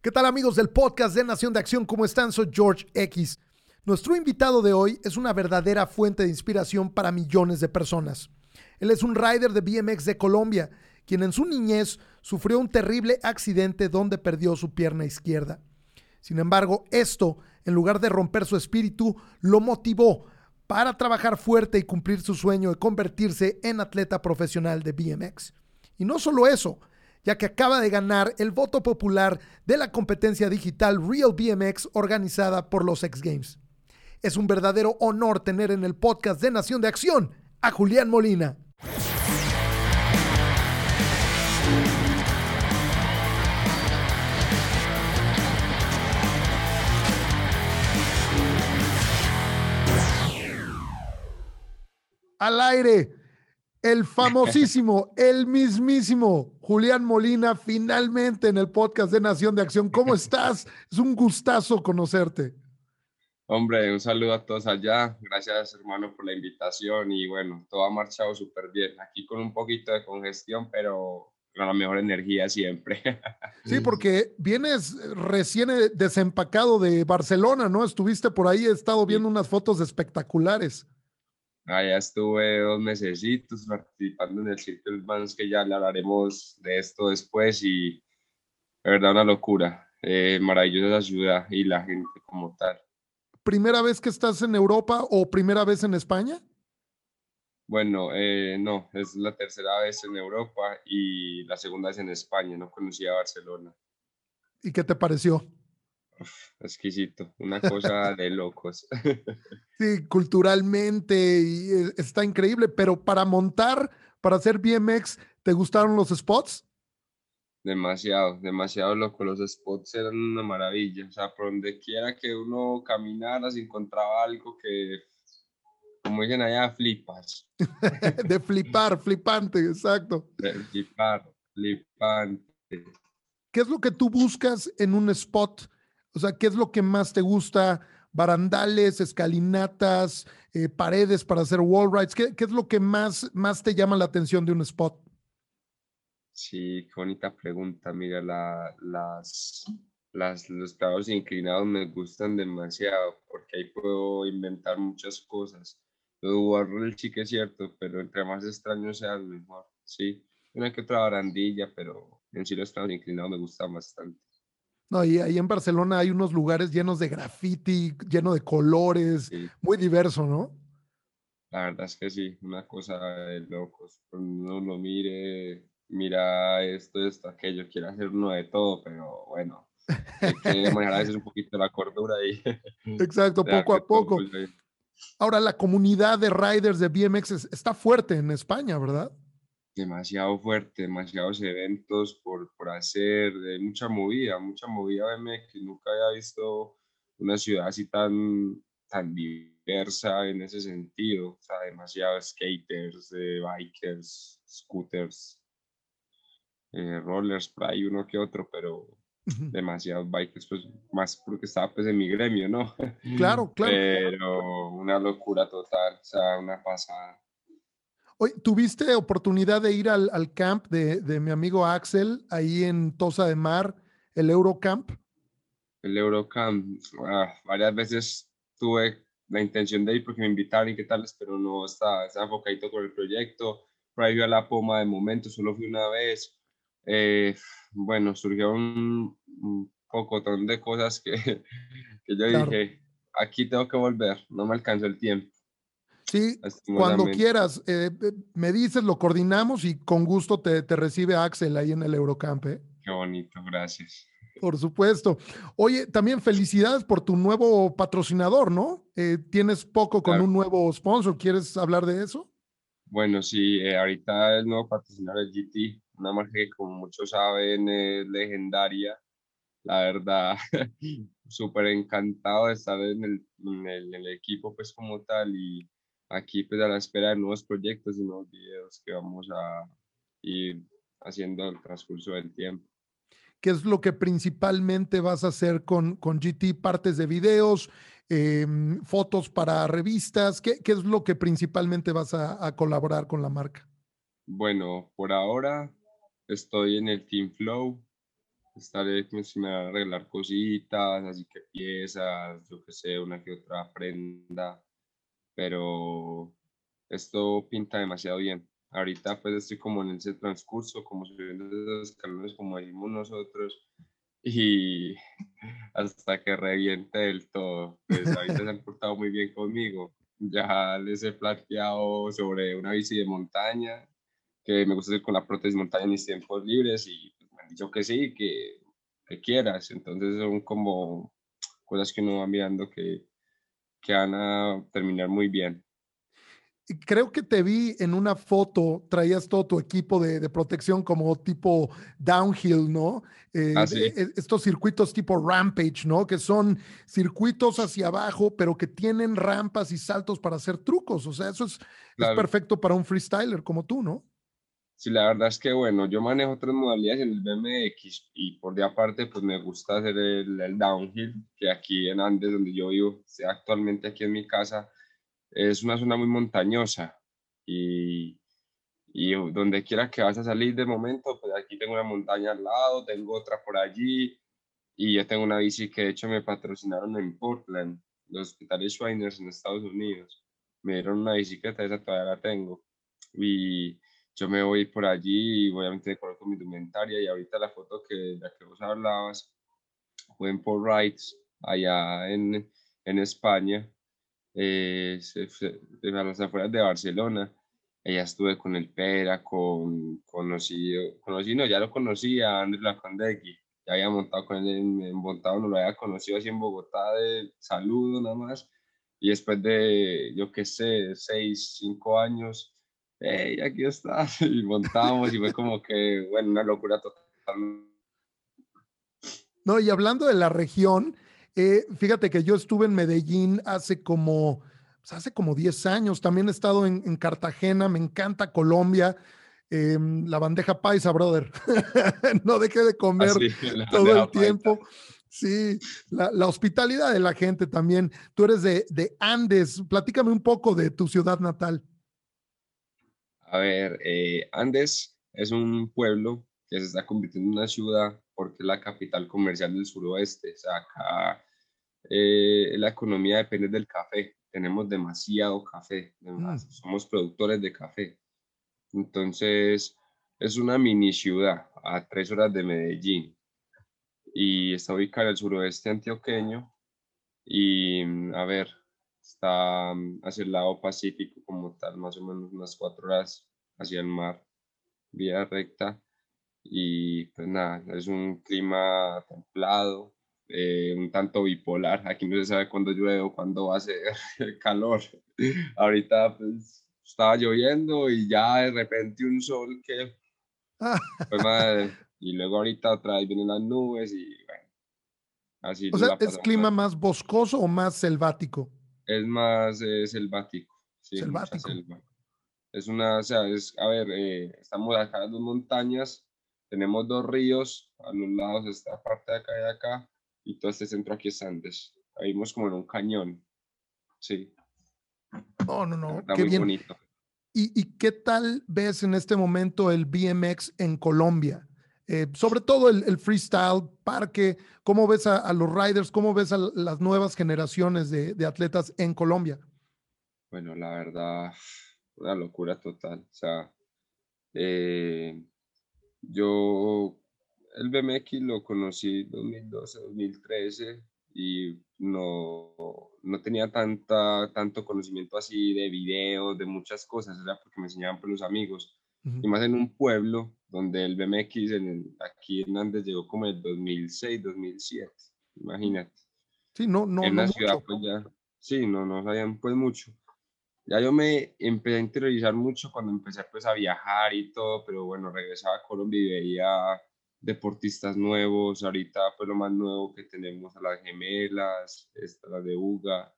¿Qué tal amigos del podcast de Nación de Acción? ¿Cómo están? Soy George X. Nuestro invitado de hoy es una verdadera fuente de inspiración para millones de personas. Él es un rider de BMX de Colombia, quien en su niñez sufrió un terrible accidente donde perdió su pierna izquierda. Sin embargo, esto, en lugar de romper su espíritu, lo motivó para trabajar fuerte y cumplir su sueño de convertirse en atleta profesional de BMX. Y no solo eso, ya que acaba de ganar el voto popular de la competencia digital Real BMX organizada por los X Games. Es un verdadero honor tener en el podcast de Nación de Acción a Julián Molina. Al aire, el famosísimo, el mismísimo Julián Molina, finalmente en el podcast de Nación de Acción. ¿Cómo estás? Es un gustazo conocerte. Hombre, un saludo a todos allá. Gracias, hermano, por la invitación. Y bueno, todo ha marchado súper bien. Aquí con un poquito de congestión, pero con la mejor energía siempre. Sí, porque vienes recién desempacado de Barcelona, ¿no? Estuviste por ahí, he estado viendo unas fotos espectaculares. Allá estuve dos mesecitos participando en el Circle Bands, que ya hablaremos de esto después. Y de verdad, una locura. Eh, maravillosa ciudad y la gente como tal. ¿Primera vez que estás en Europa o primera vez en España? Bueno, eh, no, es la tercera vez en Europa y la segunda vez en España, no conocía Barcelona. ¿Y qué te pareció? Exquisito, una cosa de locos. Sí, culturalmente y eh, está increíble, pero para montar, para hacer BMX, ¿te gustaron los spots? Demasiado, demasiado loco. Los spots eran una maravilla. O sea, por donde quiera que uno caminara, se encontraba algo que como dicen allá, flipas. de flipar, flipante, exacto. De flipar, flipante. ¿Qué es lo que tú buscas en un spot? O sea, ¿qué es lo que más te gusta? Barandales, escalinatas, eh, paredes para hacer wall rides. ¿Qué, ¿Qué, es lo que más, más te llama la atención de un spot? Sí, qué bonita pregunta. Mira, la, las, las, los clavados inclinados me gustan demasiado porque ahí puedo inventar muchas cosas. Lo el chique es cierto, pero entre más extraño sea, mejor. Sí, una que otra barandilla, pero en sí los clavos inclinados me gustan bastante. No, y ahí en Barcelona hay unos lugares llenos de graffiti, lleno de colores, muy diverso, ¿no? La verdad es que sí, una cosa de locos. Uno lo mire, mira esto, esto, aquello, quiere hacer uno de todo, pero bueno, hay que manejar a veces un poquito la cordura y... Exacto, poco a poco. Ahora, la comunidad de riders de BMX está fuerte en España, ¿verdad? Demasiado fuerte, demasiados eventos por, por hacer, de mucha movida, mucha movida BMX. Nunca había visto una ciudad así tan, tan diversa en ese sentido. O sea, demasiados skaters, bikers, scooters, eh, rollers, por ahí uno que otro, pero demasiados bikers, pues más porque estaba pues en mi gremio, ¿no? Claro, claro. Pero una locura total, o sea, una pasada. Oye, ¿tuviste oportunidad de ir al, al camp de, de, mi amigo Axel ahí en Tosa de Mar, el Eurocamp? El Eurocamp, ah, varias veces tuve la intención de ir porque me invitaron y qué tal, pero no estaba, estaba enfocadito con el proyecto. Por ahí a la Poma de momento, solo fui una vez. Eh, bueno, surgió un, un pocotón de cosas que, que yo claro. dije, aquí tengo que volver, no me alcanzó el tiempo. Sí, cuando quieras, eh, me dices, lo coordinamos y con gusto te, te recibe Axel ahí en el Eurocamp. ¿eh? Qué bonito, gracias. Por supuesto. Oye, también felicidades por tu nuevo patrocinador, ¿no? Eh, tienes poco con claro. un nuevo sponsor, ¿quieres hablar de eso? Bueno, sí, eh, ahorita el nuevo patrocinador es GT, una marca que como muchos saben es legendaria. La verdad, súper encantado de estar en el, en, el, en el, equipo pues como tal y aquí pues a la espera de nuevos proyectos y nuevos videos que vamos a ir haciendo al transcurso del tiempo. ¿Qué es lo que principalmente vas a hacer con, con GT? ¿Partes de videos? Eh, ¿Fotos para revistas? ¿Qué, ¿Qué, es lo que principalmente vas a, a colaborar con la marca? Bueno, por ahora estoy en el Team Flow, estaré, pues, me van a arreglar cositas, así que piezas, yo que sé, una que otra prenda, pero esto pinta demasiado bien. Ahorita pues estoy como en ese transcurso, como subiendo esos escalones como decimos nosotros, y hasta que reviente del todo. Pues ahorita se han portado muy bien conmigo. Ya les he planteado sobre una bici de montaña, que me gusta hacer con la prótesis montaña en mis tiempos libres y me han dicho que sí, que, que quieras. Entonces son como cosas que uno va mirando que, que van a terminar muy bien creo que te vi en una foto, traías todo tu equipo de, protección como tipo downhill, ¿no? Eh, ah, e, estos circuitos tipo rampage, ¿no? Que son circuitos hacia abajo, pero que tienen rampas y saltos para hacer trucos. O sea, eso es, perfecto para un freestyler como tú, ¿no? Sí, la verdad es que bueno, yo manejo otras modalidades en el BMX y por de aparte pues me gusta hacer el, el downhill, que aquí en Andes, donde yo vivo, sea actualmente aquí en mi casa, es una zona muy montañosa y, y donde quiera que vas a salir de momento, pues aquí tengo una montaña al lado, tengo otra por allí y yo tengo una bici que de hecho me patrocinaron en Portland, los hospitales Schweiners en Estados Unidos. Me dieron una bicicleta, esa todavía la tengo. Y yo me voy por allí y obviamente coloco mi indumentaria y ahorita la foto que, de la que vos hablabas fue en Port Rights, allá en, en España eh, a las afueras de Barcelona. Ella estuve con el Pera, con conocido, conocí, no, ya lo conocía, Andrés Lacondegui, ya había montado con él en, montado, no lo había conocido así en Bogotá de saludo nada más. Y después de, yo qué sé, seis, cinco años, hey, aquí está, y montamos y fue como que, bueno, una locura total. No, y hablando de la región, eh, fíjate que yo estuve en Medellín hace como, pues, hace como 10 años. También he estado en, Cartagena, me encanta Colombia. Em, la bandeja paisa, brother. no deje de comer todo el tiempo. Sí, la, hospitalidad de la gente también. Tú eres de, de, Andes. Platícame un poco de tu ciudad natal. A ver, eh, Andes es un pueblo que se está convirtiendo en una ciudad porque es la capital comercial del suroeste. O sea, acá eh, la economía depende del café. Tenemos demasiado café, mm. somos productores de café. Entonces, es una mini ciudad a tres horas de Medellín y está ubicada en el suroeste antioqueño y, a ver, está mm, hacia el lado pacífico como tal, más o menos unas cuatro horas hacia el mar, vía recta. Y pues nada, es un clima templado, eh, un tanto bipolar. Aquí no se sabe cuándo llueve o cuándo va a calor. Ahorita pues estaba lloviendo y ya de repente un sol que... y luego ahorita otra vez vienen las nubes y bueno. Así o sea, ¿es clima más boscoso o más selvático? Es más selvático. Sí, selvático. Es una, o sea, es, a ver, eh, estamos acá en dos montañas, tenemos dos ríos, a los lados esta parte de acá y de acá, y todo este centro aquí es Andes. Ahí vimos como en un cañón. Sí. No, no, no. qué muy bien. bonito. ¿Y, ¿Y, qué tal ves en este momento el BMX en Colombia? Eh, sobre todo el, freestyle, parque, ¿cómo ves a, los riders? ¿Cómo ves a las nuevas generaciones de, de, atletas en Colombia? Bueno, la verdad, una locura total. O sea, eh, yo el BMX lo conocí 2012, 2013 y no, no tenía tanta, tanto conocimiento así de videos, de muchas cosas, era porque me enseñaban por los amigos. Y más en un pueblo donde el BMX en aquí en Andes llegó como el 2006, 2007, imagínate. Sí, no, no. En la ciudad pues ya, sí, no, no sabían pues mucho. Ya yo me empecé a interiorizar mucho cuando empecé pues a viajar y todo, pero bueno, regresaba a Colombia y veía deportistas nuevos, ahorita pues lo más nuevo que tenemos a las gemelas, esta la de Uga,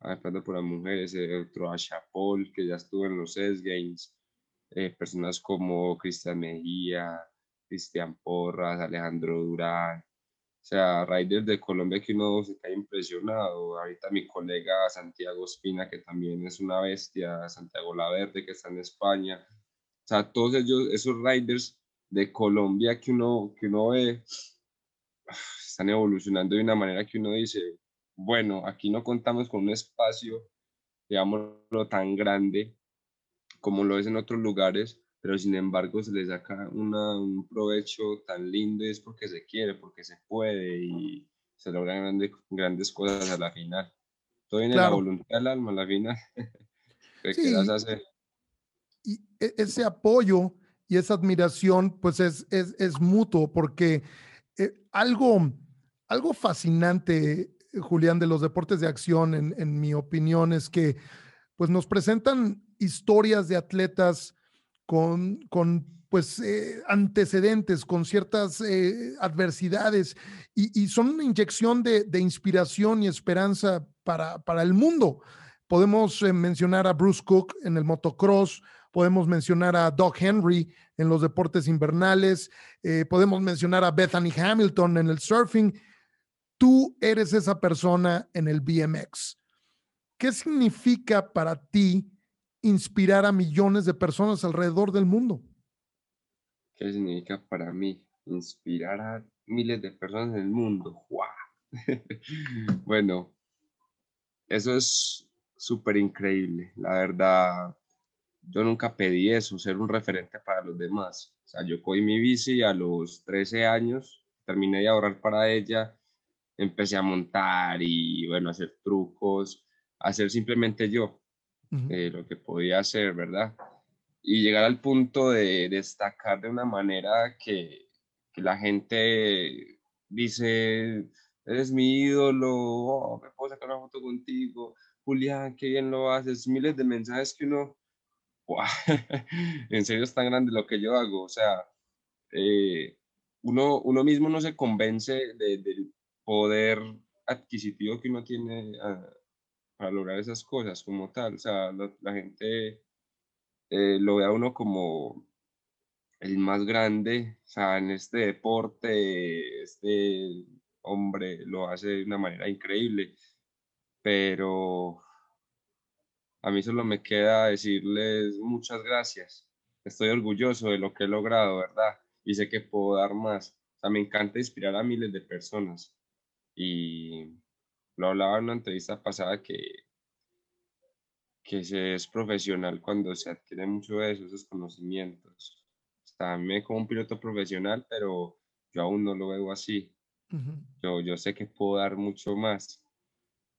hablando por las mujeres, otro a Paul, que ya estuvo en los S Games, eh, personas como Cristian Mejía, Cristian Porras, Alejandro Durán, o sea, riders de Colombia que uno se cae impresionado. Ahorita mi colega Santiago Espina, que también es una bestia, Santiago Laverde, que está en España. O sea, todos ellos, esos riders de Colombia que uno, que uno ve, están evolucionando de una manera que uno dice, bueno, aquí no contamos con un espacio, digámoslo, tan grande como lo es en otros lugares, pero sin embargo se le saca un provecho tan lindo y es porque se quiere, porque se puede y se logran grandes, grandes cosas a la final. Todo viene la voluntad del alma a la final. ¿Qué sí. hacer? Y e, ese apoyo y esa admiración, pues es, es, es mutuo, porque eh, algo, algo fascinante, Julián, de los deportes de acción, en, en mi opinión, es que pues nos presentan historias de atletas con, con pues eh, antecedentes, con ciertas eh, adversidades y, son una inyección de, de, inspiración y esperanza para, para el mundo. Podemos mencionar a Bruce Cook en el motocross, podemos mencionar a Doug Henry en los deportes invernales, eh, podemos mencionar a Bethany Hamilton en el surfing. Tú eres esa persona en el BMX. ¿Qué significa para ti inspirar a millones de personas alrededor del mundo? ¿Qué significa para mí inspirar a miles de personas en el mundo? ¡Wow! bueno, eso es súper increíble. La verdad, yo nunca pedí eso, ser un referente para los demás. O sea, yo cogí mi bici a los 13 años, terminé de ahorrar para ella, empecé a montar y, bueno, hacer trucos, hacer simplemente yo eh, lo que podía hacer, ¿verdad? Y llegar al punto de destacar de una manera que, que la gente dice, eres mi ídolo, oh, me puedo sacar una foto contigo, Julián, qué bien lo haces, miles de mensajes que uno en serio es tan grande lo que yo hago. O sea, eh, uno, uno mismo no se convence del poder adquisitivo que uno tiene ah, para lograr esas cosas como tal. O sea, la, gente eh, lo ve a uno como el más grande, o sea, en este deporte, este hombre lo hace de una manera increíble, pero a mí solo me queda decirles muchas gracias. Estoy orgulloso de lo que he logrado, ¿verdad? Y sé que puedo dar más. O sea, me encanta inspirar a miles de personas. Y lo hablaba en una entrevista pasada que, que se es profesional cuando se adquiere mucho de esos conocimientos. Mí como un piloto profesional, pero yo aún no lo veo así. yo, yo sé que puedo dar mucho más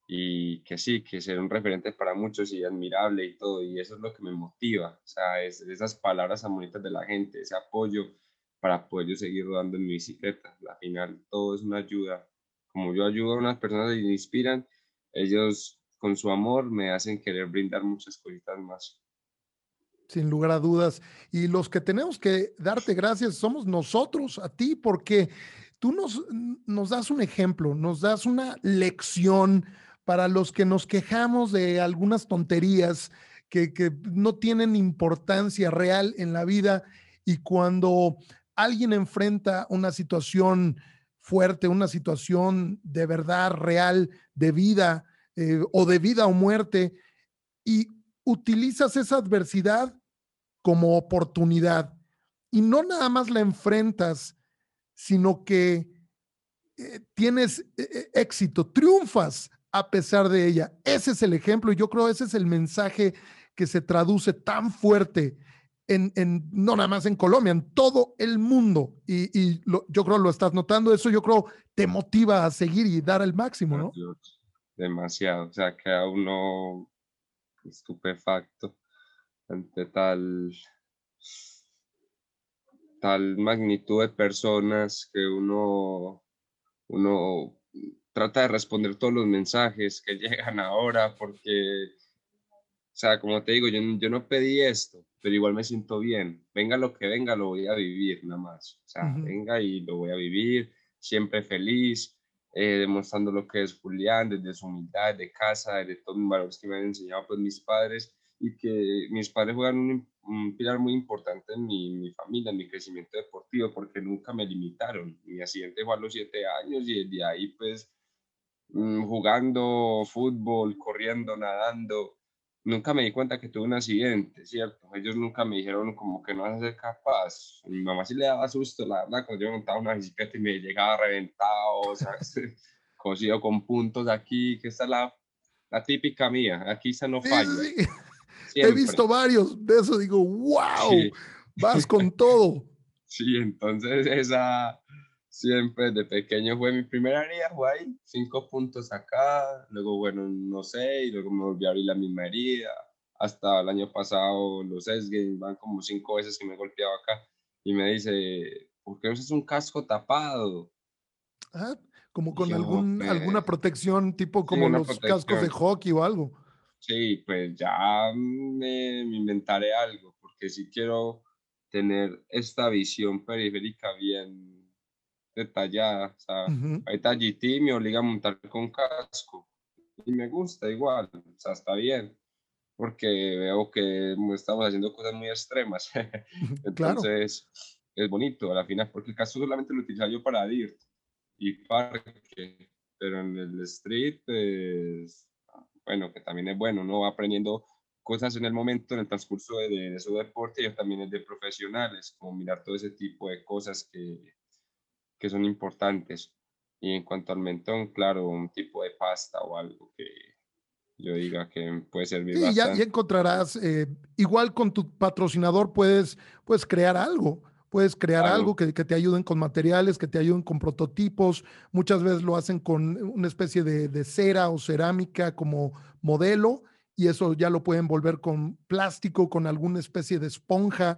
y que sí, que ser un referente para muchos y admirable y todo, y eso es lo que me motiva, o sea, es, esas palabras bonitas de la gente, ese apoyo para poder yo seguir rodando en mi bicicleta. Al final todo es una ayuda. Como yo ayudo a unas personas y me inspiran, ellos con su amor me hacen querer brindar muchas cositas más. Sin lugar a dudas. Y los que tenemos que darte gracias somos nosotros, a ti, porque tú nos, nos das un ejemplo, nos das una lección, para los que nos quejamos de algunas tonterías que, no tienen importancia real en la vida y cuando alguien enfrenta una situación fuerte, una situación de verdad real, de vida eh, o de vida o muerte, y utilizas esa adversidad como oportunidad y no nada más la enfrentas, sino que eh, tienes eh, éxito, triunfas a pesar de ella. Creo es el ejemplo y yo creo ese es el mensaje que se traduce tan fuerte en, no nada más en Colombia, en todo el mundo. Y, yo creo lo estás notando, eso yo creo te motiva a seguir y dar el máximo, ¿no? Demasiado, o sea, queda uno estupefacto ante tal tal magnitud de personas que uno uno trata de responder todos los mensajes que llegan ahora, porque, sea, como te digo, yo, yo no pedí esto, pero igual me siento bien. Venga lo que venga, lo voy a vivir nada más. O sea, venga y lo voy a vivir, siempre feliz, eh, demostrando lo que es Julián, desde su humildad, de casa, de todos los valores que me han enseñado pues mis padres y que mis padres juegan un, un pilar muy importante en mi, mi, familia, en mi crecimiento deportivo, porque nunca me limitaron. Mi accidente fue a los siete años y desde ahí pues Mm, jugando fútbol, corriendo, nadando, nunca me di cuenta que tuve un accidente, ¿cierto? Ellos nunca me dijeron como que no vas a ser capaz. Mi mamá sí le daba susto, la verdad, cuando yo montaba una bicicleta y me llegaba reventado, o sea, cosido con puntos aquí, que esta es la, la típica mía, aquí se no falla. He visto varios de eso, digo, wow, vas con todo. Sí, entonces esa siempre de pequeño fue mi primera herida, fue ahí, cinco puntos acá, luego bueno, no sé, y luego me volví a abrir la misma herida, hasta el año pasado los Esgames van como cinco veces que me he golpeado acá, y me dice, ¿por qué usas un casco tapado? Ah, como con algún, pues, alguna protección, tipo como los cascos de hockey o algo. Sí, pues ya me, me inventaré algo, porque si quiero tener esta visión periférica bien detallada. O sea, ahorita GT me obliga a montar con casco y me gusta igual, o sea, está bien, porque veo que estamos haciendo cosas muy extremas. Entonces, es bonito a la final, porque el casco solamente lo utilizo yo para DIRT y parque, pero en el street, pues, bueno, que también es bueno, ¿no? Va aprendiendo cosas en el momento, en el transcurso de, de, su deporte, y también es de profesionales, como mirar todo ese tipo de cosas que, que son importantes. Y en cuanto al mentón, claro, un tipo de pasta o algo que yo diga que puede servir sí, Ya, ya encontrarás, eh, igual con tu patrocinador puedes, puedes crear algo. Puedes crear algo que, que, te ayuden con materiales, que te ayuden con prototipos. Muchas veces lo hacen con una especie de, de cera o cerámica como modelo y eso ya lo pueden volver con plástico, con alguna especie de esponja,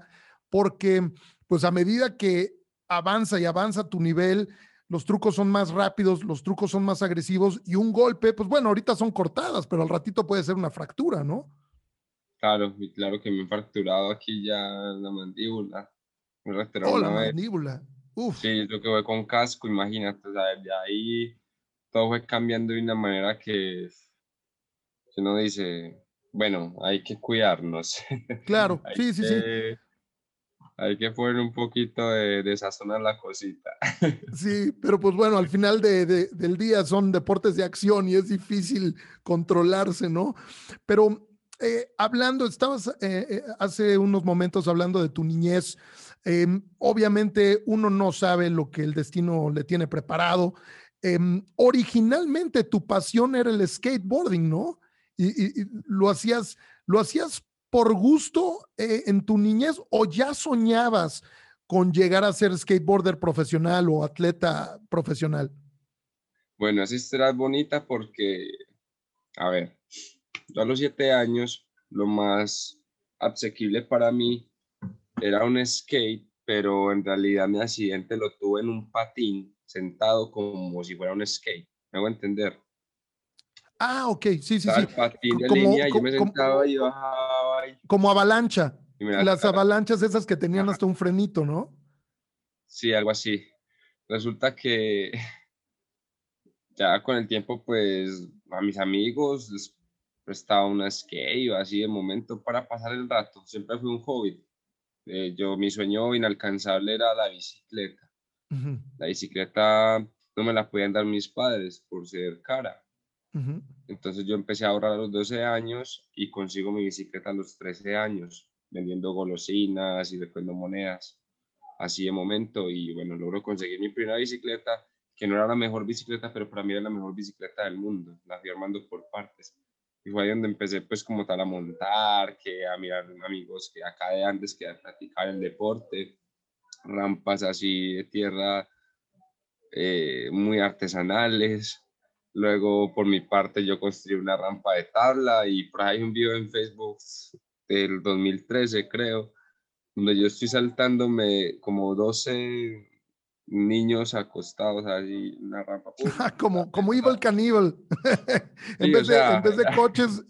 porque pues a medida que avanza y avanza tu nivel, los trucos son más rápidos, los trucos son más agresivos y un golpe, pues bueno, ahorita son cortadas, pero al ratito puede ser una fractura, ¿no? Claro, y claro que me he fracturado aquí ya la mandíbula. Me oh, la mandíbula. Uf. Sí, lo que voy con casco, imagínate, o sea, de ahí todo fue cambiando de una manera que, que uno dice, bueno, hay que cuidarnos. Claro, sí, sí, sí hay que poner un poquito de, de la cosita. Sí, pero pues bueno, al final del día son deportes de acción y es difícil controlarse, ¿no? Pero eh, hablando, estabas eh, eh, hace unos momentos hablando de tu niñez. Em, obviamente uno no sabe lo que el destino le tiene preparado. Em, originalmente tu pasión era el skateboarding, ¿no? Y, y, lo hacías, lo hacías por gusto eh, en tu niñez o ya soñabas con llegar a ser skateboarder profesional o atleta profesional? Bueno, esa historia es bonita porque, a ver, yo a los siete años lo más asequible para mí era un skate, pero en realidad mi accidente lo tuve en un patín sentado como si fuera un skate. ¿Me hago entender? Ah, ok, sí, sí, sí. patín de línea, yo me sentaba y bajaba como avalancha. Las avalanchas esas que tenían hasta un frenito, ¿no? Sí, algo así. Resulta que ya con el tiempo, pues a mis amigos les prestaba una skate o así de momento para pasar el rato. Siempre fui un hobby. Eh, yo, mi sueño inalcanzable era la bicicleta. La bicicleta no me la podían dar mis padres por ser cara. Entonces yo empecé a ahorrar a los 12 años y consigo mi bicicleta a los 13 años, vendiendo golosinas y recogiendo monedas, así de momento. Y bueno, logro conseguir mi primera bicicleta, que no era la mejor bicicleta, pero para mí era la mejor bicicleta del mundo. La fui armando por partes. Y fue ahí donde empecé pues como tal a montar, que a mirar amigos que acá de antes, que a practicar el deporte, rampas así de tierra eh, muy artesanales Luego, por mi parte, yo construí una rampa de tabla y por ahí un video en Facebook del 2013, creo, donde yo estoy saltándome como 12 niños acostados ahí en una rampa. como, como Evil Caníbal. en, vez de, en vez de coches,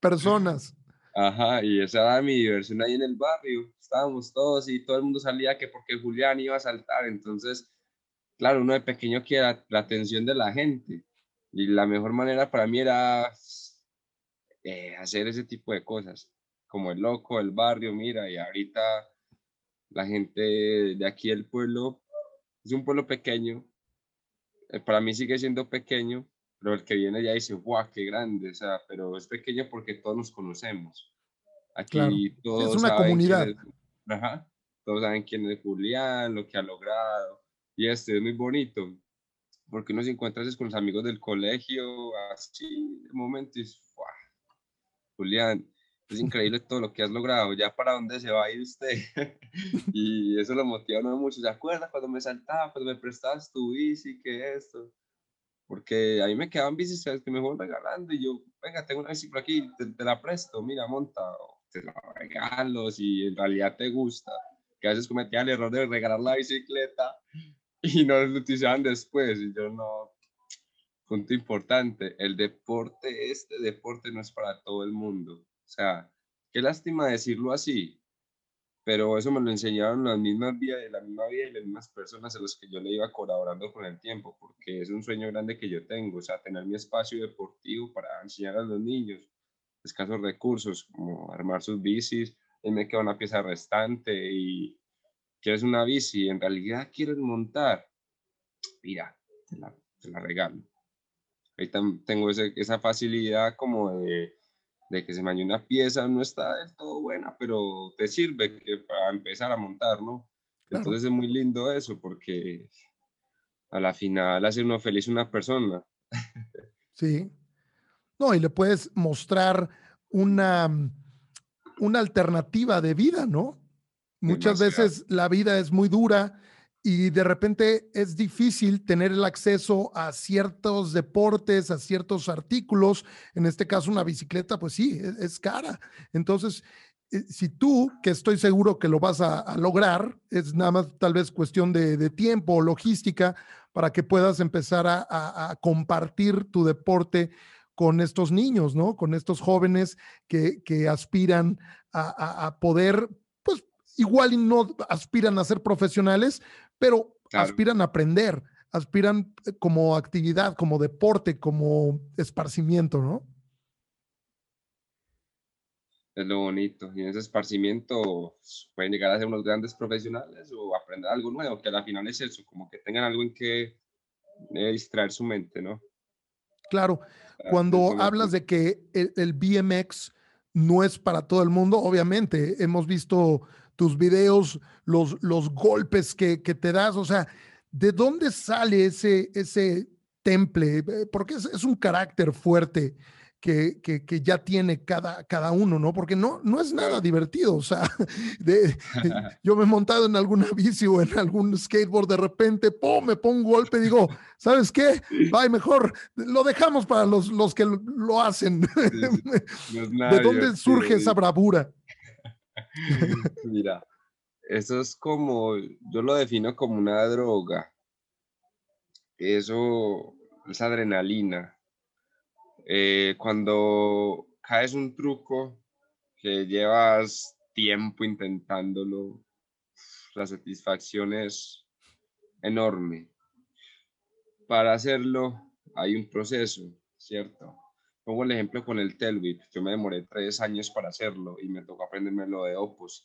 personas. Ajá, y esa era mi diversión ahí en el barrio. Estábamos todos y todo el mundo salía que porque Julián iba a saltar. Entonces, claro, uno de pequeño quiere la atención de la gente. Y la mejor manera para mí era eh, hacer ese tipo de cosas, como el loco, el barrio, mira, y ahorita la gente de aquí del pueblo es un pueblo pequeño, eh, para mí sigue siendo pequeño, pero el que viene ya dice, guau, qué grande, o sea, pero es pequeño porque todos nos conocemos. Aquí todos es una comunidad. ajá, todos saben quién es Julián, lo que ha logrado, y este es muy bonito, porque uno se encuentra con los amigos del colegio, así, de momento, y guau, Julián, es increíble todo lo que has logrado, ya para dónde se va a ir usted. y eso lo motiva mucho. ¿Se acuerda cuando me saltaba, cuando me prestabas tu bici, que esto? Porque a mí me quedaban bicis que me fueron regalando y yo, venga, tengo una bici por aquí, te, la presto, mira, monta, te la regalo si en realidad te gusta. Que a veces cometía el error de regalar la bicicleta y no lo utilizaban después y yo no. Punto importante, el deporte, este deporte no es para todo el mundo o sea, qué lástima decirlo así, pero eso me lo enseñaron las mismas vidas, la misma vida y las mismas personas a las que yo le iba colaborando con el tiempo, porque es un sueño grande que yo tengo, o sea, tener mi espacio deportivo para enseñar a los niños escasos recursos, como armar sus bicis, y me queda una pieza restante y quieres una bici, en realidad quieres montar, mira, te la, te la regalo. Ahí tengo esa facilidad como de de que se me una pieza no está del todo buena, pero te sirve que para empezar a montar, ¿no? Entonces es muy lindo eso porque a la final hace uno feliz una persona. Sí. No, y le puedes mostrar una, una alternativa de vida, ¿no? Muchas veces la vida es muy dura y de repente es difícil tener el acceso a ciertos deportes, a ciertos artículos. En este caso, una bicicleta, pues sí, e-, es, cara. Entonces, eh, si tú, que estoy seguro que lo vas a, lograr, es nada más tal vez cuestión de, tiempo o logística para que puedas empezar a, compartir tu deporte con estos niños, ¿no? Con estos jóvenes que, que aspiran a, poder, igual y no aspiran a ser profesionales, pero aspiran a aprender, aspiran eh, como actividad, como deporte, como esparcimiento, ¿no? Es lo bonito. Y en ese esparcimiento pueden llegar a ser unos grandes profesionales o aprender algo nuevo, que al final es eso, como que tengan algo en que eh, distraer su mente, ¿no? Claro. Cuando hablas de que el, el BMX no es para todo el mundo, obviamente hemos visto tus videos, los, los golpes que, te das, o sea, ¿de dónde sale ese, ese temple? Eh, porque es, un carácter fuerte. Que, que, ya tiene cada, cada uno, ¿no? Porque no, no es nada divertido, o sea, de, yo me he montado en alguna bici o en algún skateboard, de repente, ¡pum!, me pongo un golpe, digo, ¿sabes qué? Bye, mejor lo dejamos para los, los que lo, hacen. ¿De dónde surge esa bravura? Mira, eso es como, yo lo defino como una droga. Eso es adrenalina. Eh, cuando caes un truco que llevas tiempo intentándolo, la satisfacción es enorme. Para hacerlo hay un proceso, ¿cierto? Pongo el ejemplo con el Telvip. Yo me demoré tres años para hacerlo y me tocó aprenderme lo de Opus.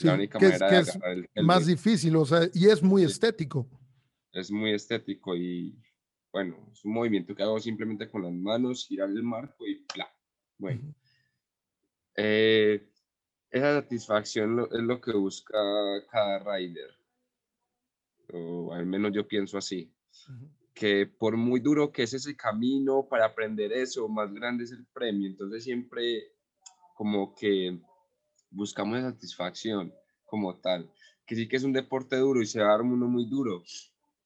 la única manera es, más difícil, o sea, y es muy estético. Es muy estético y, bueno, es un movimiento que hago simplemente con las manos, girar el marco y ¡pla! Bueno. Eh, esa satisfacción es lo que busca cada rider. O al menos yo pienso así que por muy duro que es ese camino para aprender eso, más grande es el premio. Entonces siempre como que buscamos la satisfacción como tal. Que sí que es un deporte duro y se va a dar uno muy duro.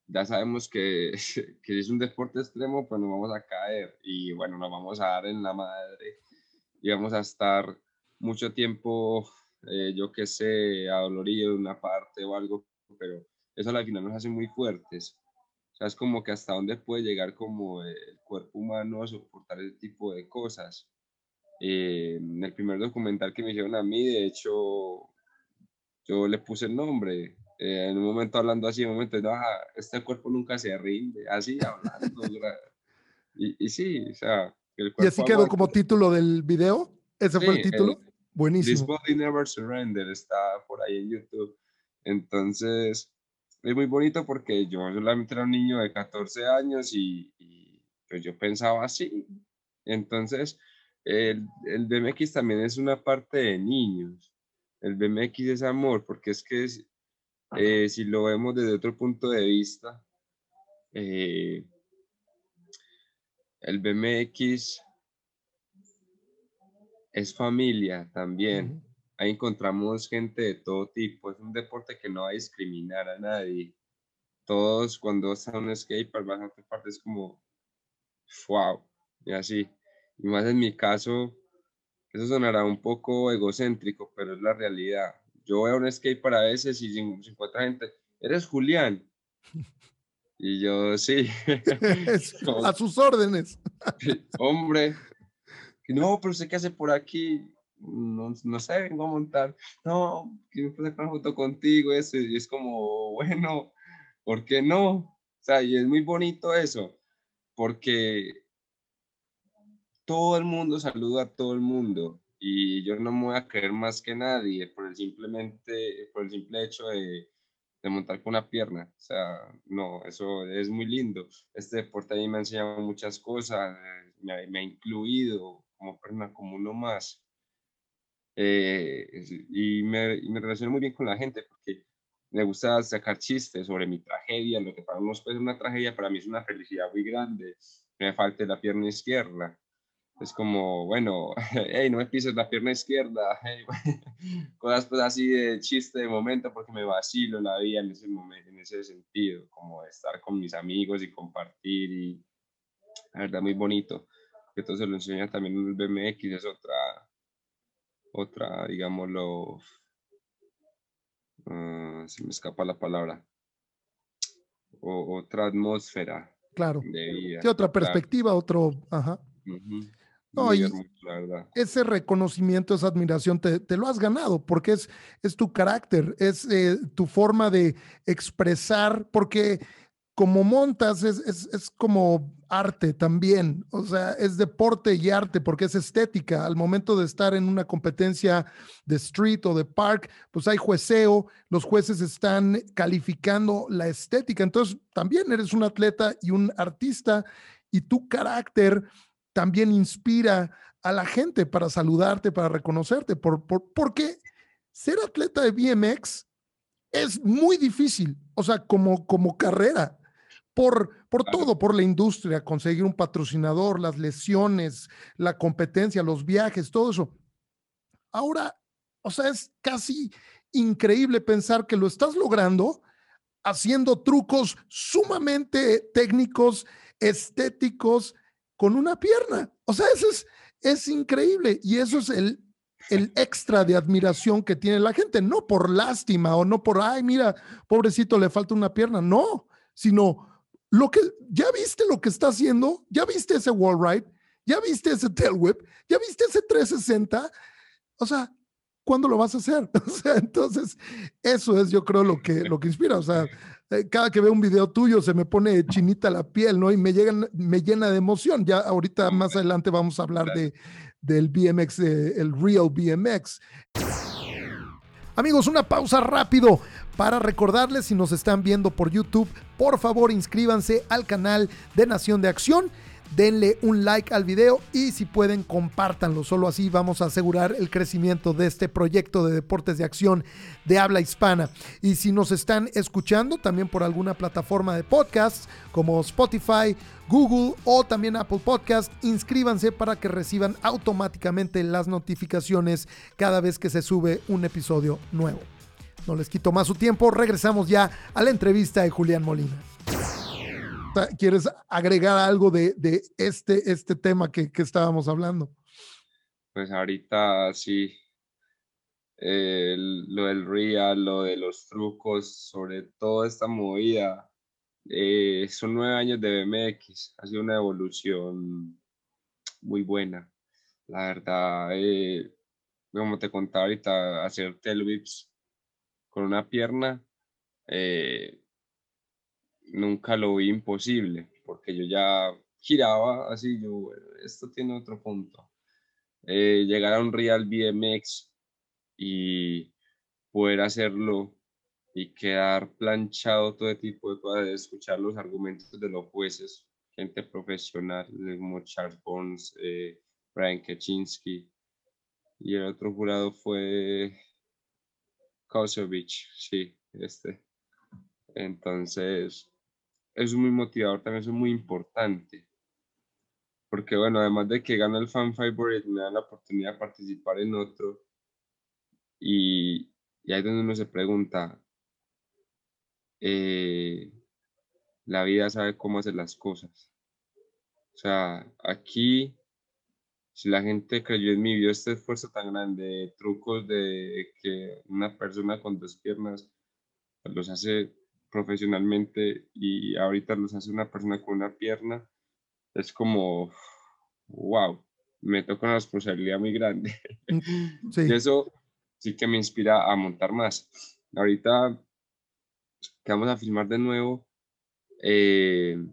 Ya sabemos que, que si es un deporte extremo, pues nos vamos a caer y bueno, nos vamos a dar en la madre y vamos a estar mucho tiempo, eh, yo qué sé, adolorido de una parte o algo, pero eso al final nos hace muy fuertes sea, es como que hasta dónde puede llegar como el cuerpo humano a soportar ese tipo de cosas. Eh, en el primer documental que me hicieron a mí, de hecho, yo le puse el nombre. Eh, en un momento hablando así, en un momento, no, este cuerpo nunca se rinde, así hablando. y, y, sí, o sea, el cuerpo ¿Y así quedó como título del video? ¿Ese fue el título? Buenísimo. This Body Never Surrender está por ahí en YouTube. Entonces, es muy bonito porque yo solamente era un niño de 14 años y, pues yo pensaba así. Entonces, el, el BMX también es una parte de niños. El BMX es amor, porque es que eh, si lo vemos desde otro punto de vista, eh, el BMX es familia también. Ahí encontramos gente de todo tipo. Es un deporte que no va a discriminar a nadie. Todos cuando están en un skatepark van a parte es como, wow, y así. Y más en mi caso, eso sonará un poco egocéntrico, pero es la realidad. Yo a un skate para veces y se encuentra gente, ¿eres Julián? Y yo, sí. a sus órdenes. Hombre, no, pero sé qué hace por aquí. No, no sé, vengo a montar. No, quiero hacer una foto contigo. Eso. Y es como, bueno, ¿por qué no? O sea, y es muy bonito eso, porque todo el mundo saluda a todo el mundo y yo no me voy a creer más que nadie por el simplemente por el simple hecho de de montar con una pierna. O sea, no, eso es muy lindo. Este deporte a mí me ha enseñado muchas cosas, eh, me ha, incluido como persona, como uno más. Eh, y, me, y, me, relaciono muy bien con la gente porque me gusta sacar chistes sobre mi tragedia, lo que para unos es una tragedia, para mí es una felicidad muy grande, me falte la pierna izquierda es como, bueno, hey, no me pises la pierna izquierda, hey, cosas pues así de chiste de momento porque me vacilo la vida en ese momento, en ese sentido, como estar con mis amigos y compartir y la verdad muy bonito. Que todo se lo enseña también en el BMX, es otra, otra, digámoslo, uh, se me escapa la palabra, o, otra atmósfera. Claro. De vida. otra perspectiva, otro, ajá. No, ese reconocimiento, esa admiración, te, lo has ganado porque es, es tu carácter, es eh, tu forma de expresar, porque como montas es, es, como arte también, o sea, es deporte y arte porque es estética. Al momento de estar en una competencia de street o de park, pues hay jueceo, los jueces están calificando la estética, entonces también eres un atleta y un artista y tu carácter también inspira a la gente para saludarte, para reconocerte, por, porque ser atleta de BMX es muy difícil, o sea, como, como carrera, por, por todo, por la industria, conseguir un patrocinador, las lesiones, la competencia, los viajes, todo eso. Ahora, o sea, es casi increíble pensar que lo estás logrando haciendo trucos sumamente técnicos, estéticos, con una pierna. O sea, eso es, es increíble y eso es el, el extra de admiración que tiene la gente, no por lástima o no por, ay, mira, pobrecito, le falta una pierna, no, sino lo que, ya viste lo que está haciendo, ya viste ese wall ride, ya viste ese tail whip, ya viste ese 360, o sea, ¿cuándo lo vas a hacer? O sea, entonces, eso es yo creo lo que, lo que inspira, o sea, eh, cada que veo un video tuyo se me pone chinita la piel, ¿no? Y me, llegan, me llena de emoción. Ya ahorita más adelante vamos a hablar de, del BMX, el Real BMX. Amigos, una pausa rápido para recordarles si nos están viendo por YouTube, por favor inscríbanse al canal de Nación de Acción denle un like al video y si pueden compártanlo. Solo así vamos a asegurar el crecimiento de este proyecto de deportes de acción de habla hispana. Y si nos están escuchando también por alguna plataforma de podcast como Spotify, Google o también Apple Podcast, inscríbanse para que reciban automáticamente las notificaciones cada vez que se sube un episodio nuevo. No les quito más su tiempo, regresamos ya a la entrevista de Julián Molina. ¿Quieres agregar algo de, este, este tema que, estábamos hablando? Pues ahorita sí, lo del real, lo de los trucos, sobre todo esta movida. Eh, son nueve años de BMX, ha sido una evolución muy buena. La verdad, eh, como te contaba ahorita, hacer tail whips con una pierna eh, nunca lo vi imposible, porque yo ya giraba así, yo, esto tiene otro punto. Eh, llegar a un Real BMX y poder hacerlo y quedar planchado todo tipo de cosas, escuchar los argumentos de los jueces, gente profesional como Charles Bones, eh, Brian Kaczynski. Y el otro jurado fue Kosovic, sí, este. Entonces, es muy motivador, también es muy importante. Porque, bueno, además de que gana el Fan Favorite, me da la oportunidad de participar en otro. Y, y ahí es donde uno se pregunta, eh, la vida sabe cómo hacer las cosas. O sea, aquí, si la gente creyó en mí, vio este esfuerzo tan grande, trucos de que una persona con dos piernas los hace profesionalmente y ahorita los hace una persona con una pierna, es como, wow, me toca una responsabilidad muy grande. Y eso sí que me inspira a montar más. Ahorita que vamos a filmar de nuevo, eh,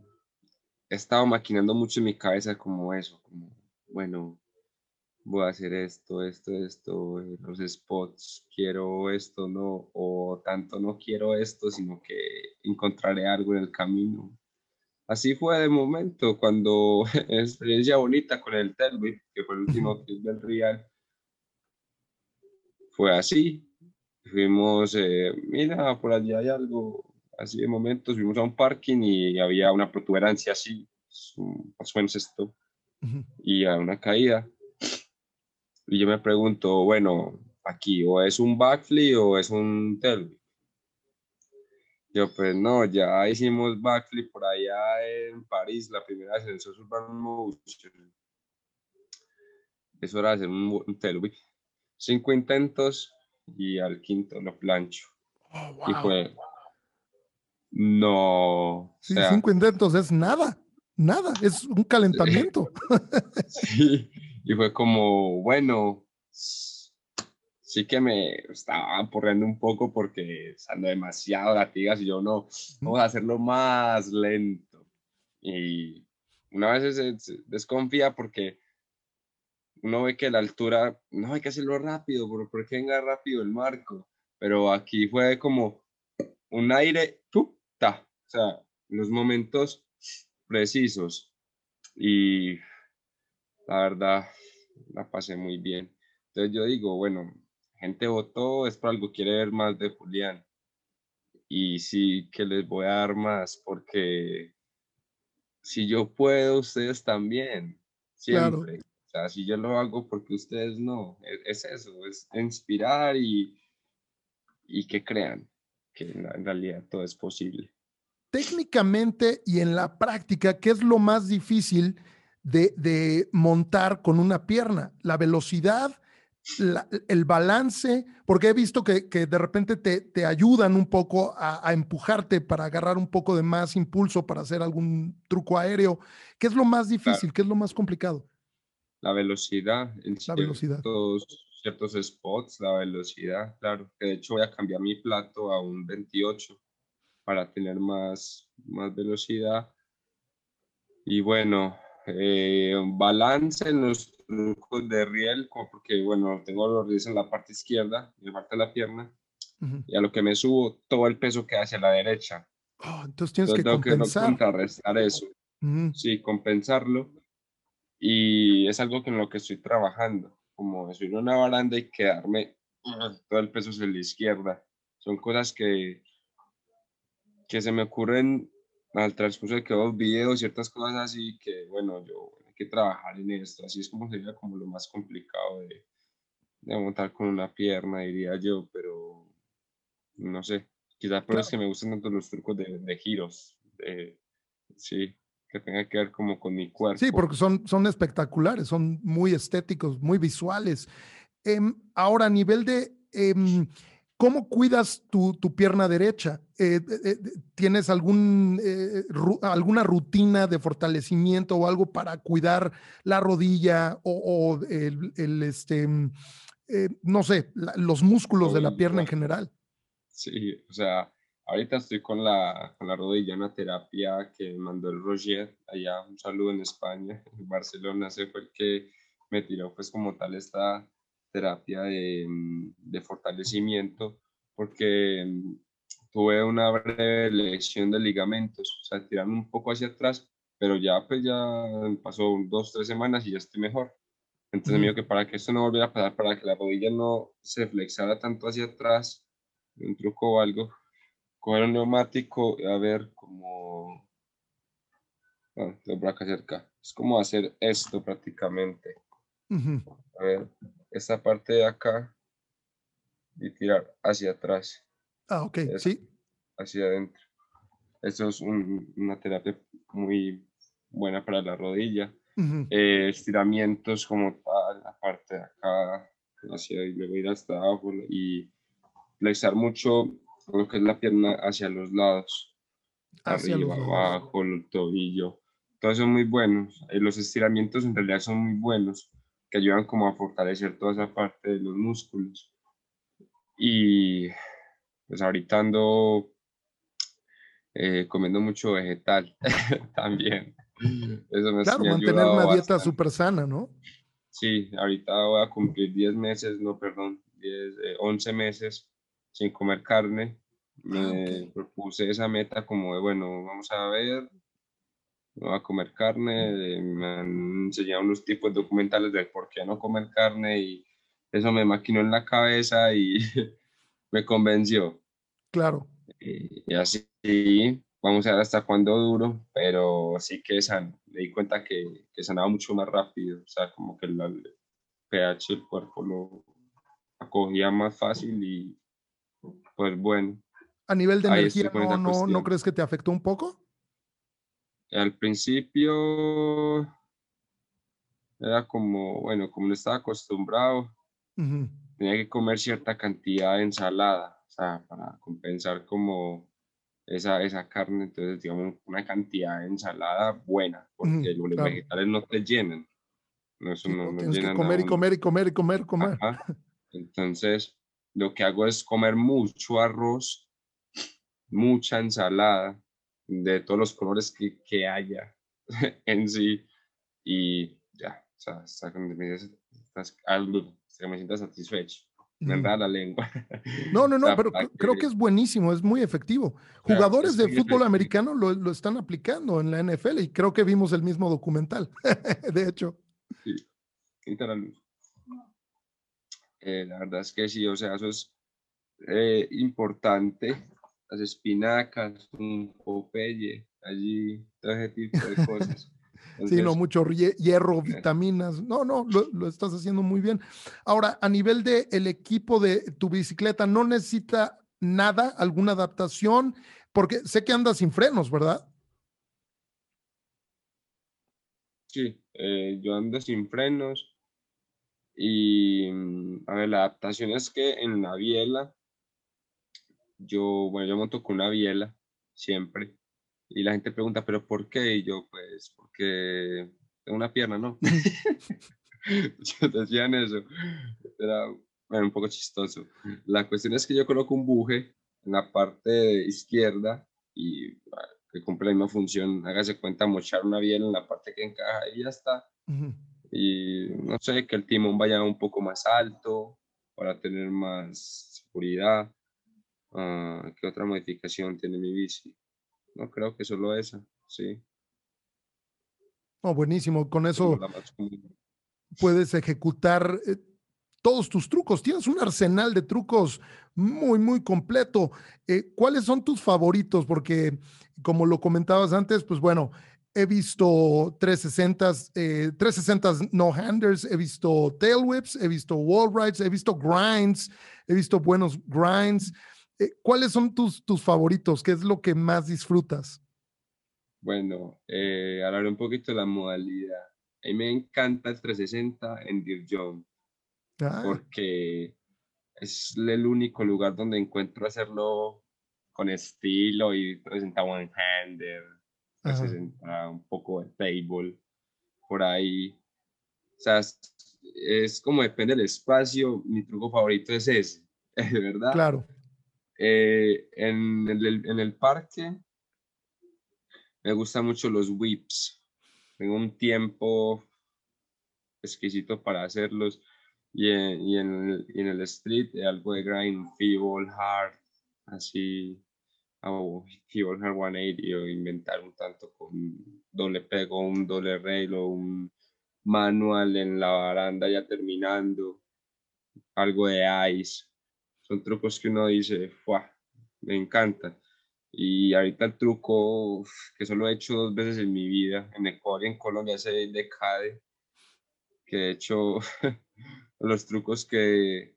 he estado maquinando mucho en mi cabeza como eso, como, bueno, voy a hacer esto, esto, esto, eh, los spots, quiero esto, no, o tanto no quiero esto, sino que encontraré algo en el camino. Así fue de momento, cuando experiencia bonita con el Telvit, que fue el último clip del Real, fue así. Fuimos, eh, mira, por allí hay algo, así de momentos, fuimos a un parking y había una protuberancia así, pasó en esto, y a una caída y yo me pregunto, bueno, aquí o es un backflip o es un tailwhip. Yo, pues no, ya hicimos backflip por allá en París, la primera vez en el Urban Motion. Es hora de hacer un, un tailwhip. Cinco intentos y al quinto lo plancho. Oh, y fue, no. Sí, cinco intentos es nada, nada, es un calentamiento. sí, y fue como, bueno, sí que me estaba aporreando un poco porque estando demasiado latigas y yo no, vamos a hacerlo más lento. Y una vez se, desconfía porque uno ve que la altura, no hay que hacerlo rápido, porque venga rápido el marco. Pero aquí fue como un aire, ta, o sea, los momentos precisos. Y la verdad, la pasé muy bien. Entonces yo digo, bueno, gente votó, es por algo, quiere ver más de Julián. Y sí que les voy a dar más, porque si yo puedo, ustedes también, siempre. O sea, si yo lo hago porque ustedes no, e-, es, eso, es inspirar y, y que crean que en realidad todo es posible. Técnicamente y en la práctica, ¿qué es lo más difícil de, montar con una pierna, la velocidad, el balance, porque he visto que, de repente te, ayudan un poco a, empujarte para agarrar un poco de más impulso para hacer algún truco aéreo. ¿Qué es lo más difícil? ¿Qué es lo más complicado? La velocidad, en la velocidad. ciertos spots, la velocidad, claro. De hecho voy a cambiar mi plato a un 28 para tener más, más velocidad. Y bueno, eh, balance en los trucos de riel, porque bueno, tengo los riels en la parte izquierda, me falta la pierna, y a lo que me subo, todo el peso queda hacia la derecha. Oh, entonces tienes que compensar. contrarrestar eso. Sí, compensarlo. Y es algo que en lo que estoy trabajando, como subir una baranda y quedarme todo el peso hacia la izquierda. Son cosas que, que se me ocurren al transcurso de que veo videos, ciertas cosas así, que bueno, yo hay que trabajar en esto, así es como sería como lo más complicado de, de montar con una pierna, diría yo, pero no sé, quizás por eso que me gustan tanto los trucos de, de giros, de, sí, que tenga que ver como con mi cuerpo. Sí, porque son, son espectaculares, son muy estéticos, muy visuales. Em, ahora, a nivel de... Em, ¿Cómo cuidas tu, pierna derecha? Eh, eh, eh, ¿Tienes algún, alguna rutina de fortalecimiento o algo para cuidar la rodilla o, el, este, mm, no sé, los músculos de la pierna en general? Sí, o sea, ahorita estoy con la, con la rodilla, una terapia que mandó el Roger allá, un saludo en España, en Barcelona, ese fue el que me tiró pues como tal esta terapia de, mm, de fortalecimiento porque mm, tuve una breve lesión de ligamentos, o sea, tirarme un poco hacia atrás pero ya pues ya pasó dos, tres semanas y ya estoy mejor. Entonces me dijo que para que esto no volviera a pasar, para que la rodilla no se flexara tanto hacia atrás, un truco o algo, coger un neumático y a ver cómo... Ah, por acá cerca. Es como hacer esto prácticamente. A ver, esta parte de acá y tirar hacia atrás. Ah, ok, sí. Hacia adentro. Esto es una terapia muy buena para la rodilla. Eh, estiramientos como tal, la parte de acá, hacia y luego ir hasta abajo y flexar mucho lo que es la pierna hacia los lados, arriba, abajo, el tobillo. Todos son muy buenos. Eh, los estiramientos en realidad son muy buenos, que ayudan como a fortalecer toda esa parte de los músculos. Y pues ahorita ando eh, comiendo mucho vegetal también. Eso me, claro, mantener una dieta súper sana, ¿no? Sí, ahorita voy a cumplir 10 meses, no, perdón, 10, 11 eh, meses sin comer carne. Me ah, propuse esa meta como de, bueno, vamos a ver, no a comer carne, me han enseñado unos tipos documentales de por qué no comer carne y eso me maquinó en la cabeza y me convenció. Claro. Y, así vamos a ver hasta cuándo duro, pero sí que san, me di cuenta que, que sanaba mucho más rápido, o sea, como que el, pH del cuerpo lo acogía más fácil y pues bueno. A nivel de energía, no, no, ¿no crees que te afectó un poco? Al principio era como, bueno, como no estaba acostumbrado, tenía que comer cierta cantidad de ensalada para compensar como esa, esa carne, entonces digamos una cantidad de ensalada buena, porque los vegetales no te llenan. No, eso no, tienes que comer y comer y comer y comer, comer. Entonces, lo que hago es comer mucho arroz, mucha ensalada, de todos los colores que, que haya en sí, y ya, o sea, hasta que me, estás, me sienta satisfecho me la lengua. No, no, no, pero creo que es buenísimo, es muy efectivo. Jugadores de fútbol americano lo, lo, están aplicando en la NFL y creo que vimos el mismo documental, de hecho. Sí, eh, la verdad es que sí, o sea, eso es eh, importante. Las espinacas, un popeye, allí, todo ese tipo de cosas. sí, no, mucho hierro, vitaminas. No, no, lo, estás haciendo muy bien. Ahora, a nivel de el equipo de tu bicicleta, ¿no necesita nada, alguna adaptación? Porque sé que andas sin frenos, ¿verdad? Sí, eh, yo ando sin frenos. Y, mm, a ver, la adaptación es que en la biela, yo, bueno, yo monto con una biela siempre y la gente pregunta, ¿pero por qué? Y yo, pues, porque tengo una pierna, ¿no? yo decían eso. Era un poco chistoso. La cuestión es que yo coloco un buje en la parte izquierda y que cumple la misma función. Hágase cuenta, mochar una biela en la parte que encaja y ya está. Y no sé, que el timón vaya un poco más alto para tener más seguridad. Uh, ¿Qué otra modificación tiene mi bici? No creo que solo esa, sí. Oh, buenísimo. Con eso puedes ejecutar eh, todos tus trucos. Tienes un arsenal de trucos muy, muy completo. Eh, ¿Cuáles son tus favoritos? Porque, como lo comentabas antes, pues bueno, he visto 360, eh, 360 no-handers, he visto tail whips, he visto wall rides, he visto grinds, he visto buenos grinds. Eh, ¿Cuáles son tus, tus favoritos? ¿Qué es lo que más disfrutas? Bueno, eh, hablar un poquito de la modalidad. A mí me encanta el 360 en Deer John, ah. porque es el único lugar donde encuentro hacerlo con estilo y 360 one-hander, 360 un poco de table, por ahí. O sea, es, es como depende del espacio, mi truco favorito es ese, de verdad. Claro. Eh, en, el, en, el, parque me gustan mucho los whips. Tengo un tiempo exquisito para hacerlos. Y en, y en, el, en el street algo de grind, feeble, hard, así o 180 o inventar un tanto con doble pego, un doble rail o un manual en la baranda ya terminando, algo de ice. Son trucos que uno dice, ¡fuah! Me encanta. Y ahorita el truco que solo he hecho dos veces en mi vida, en Ecuador y en Colombia, hace decade, que de hecho los trucos que,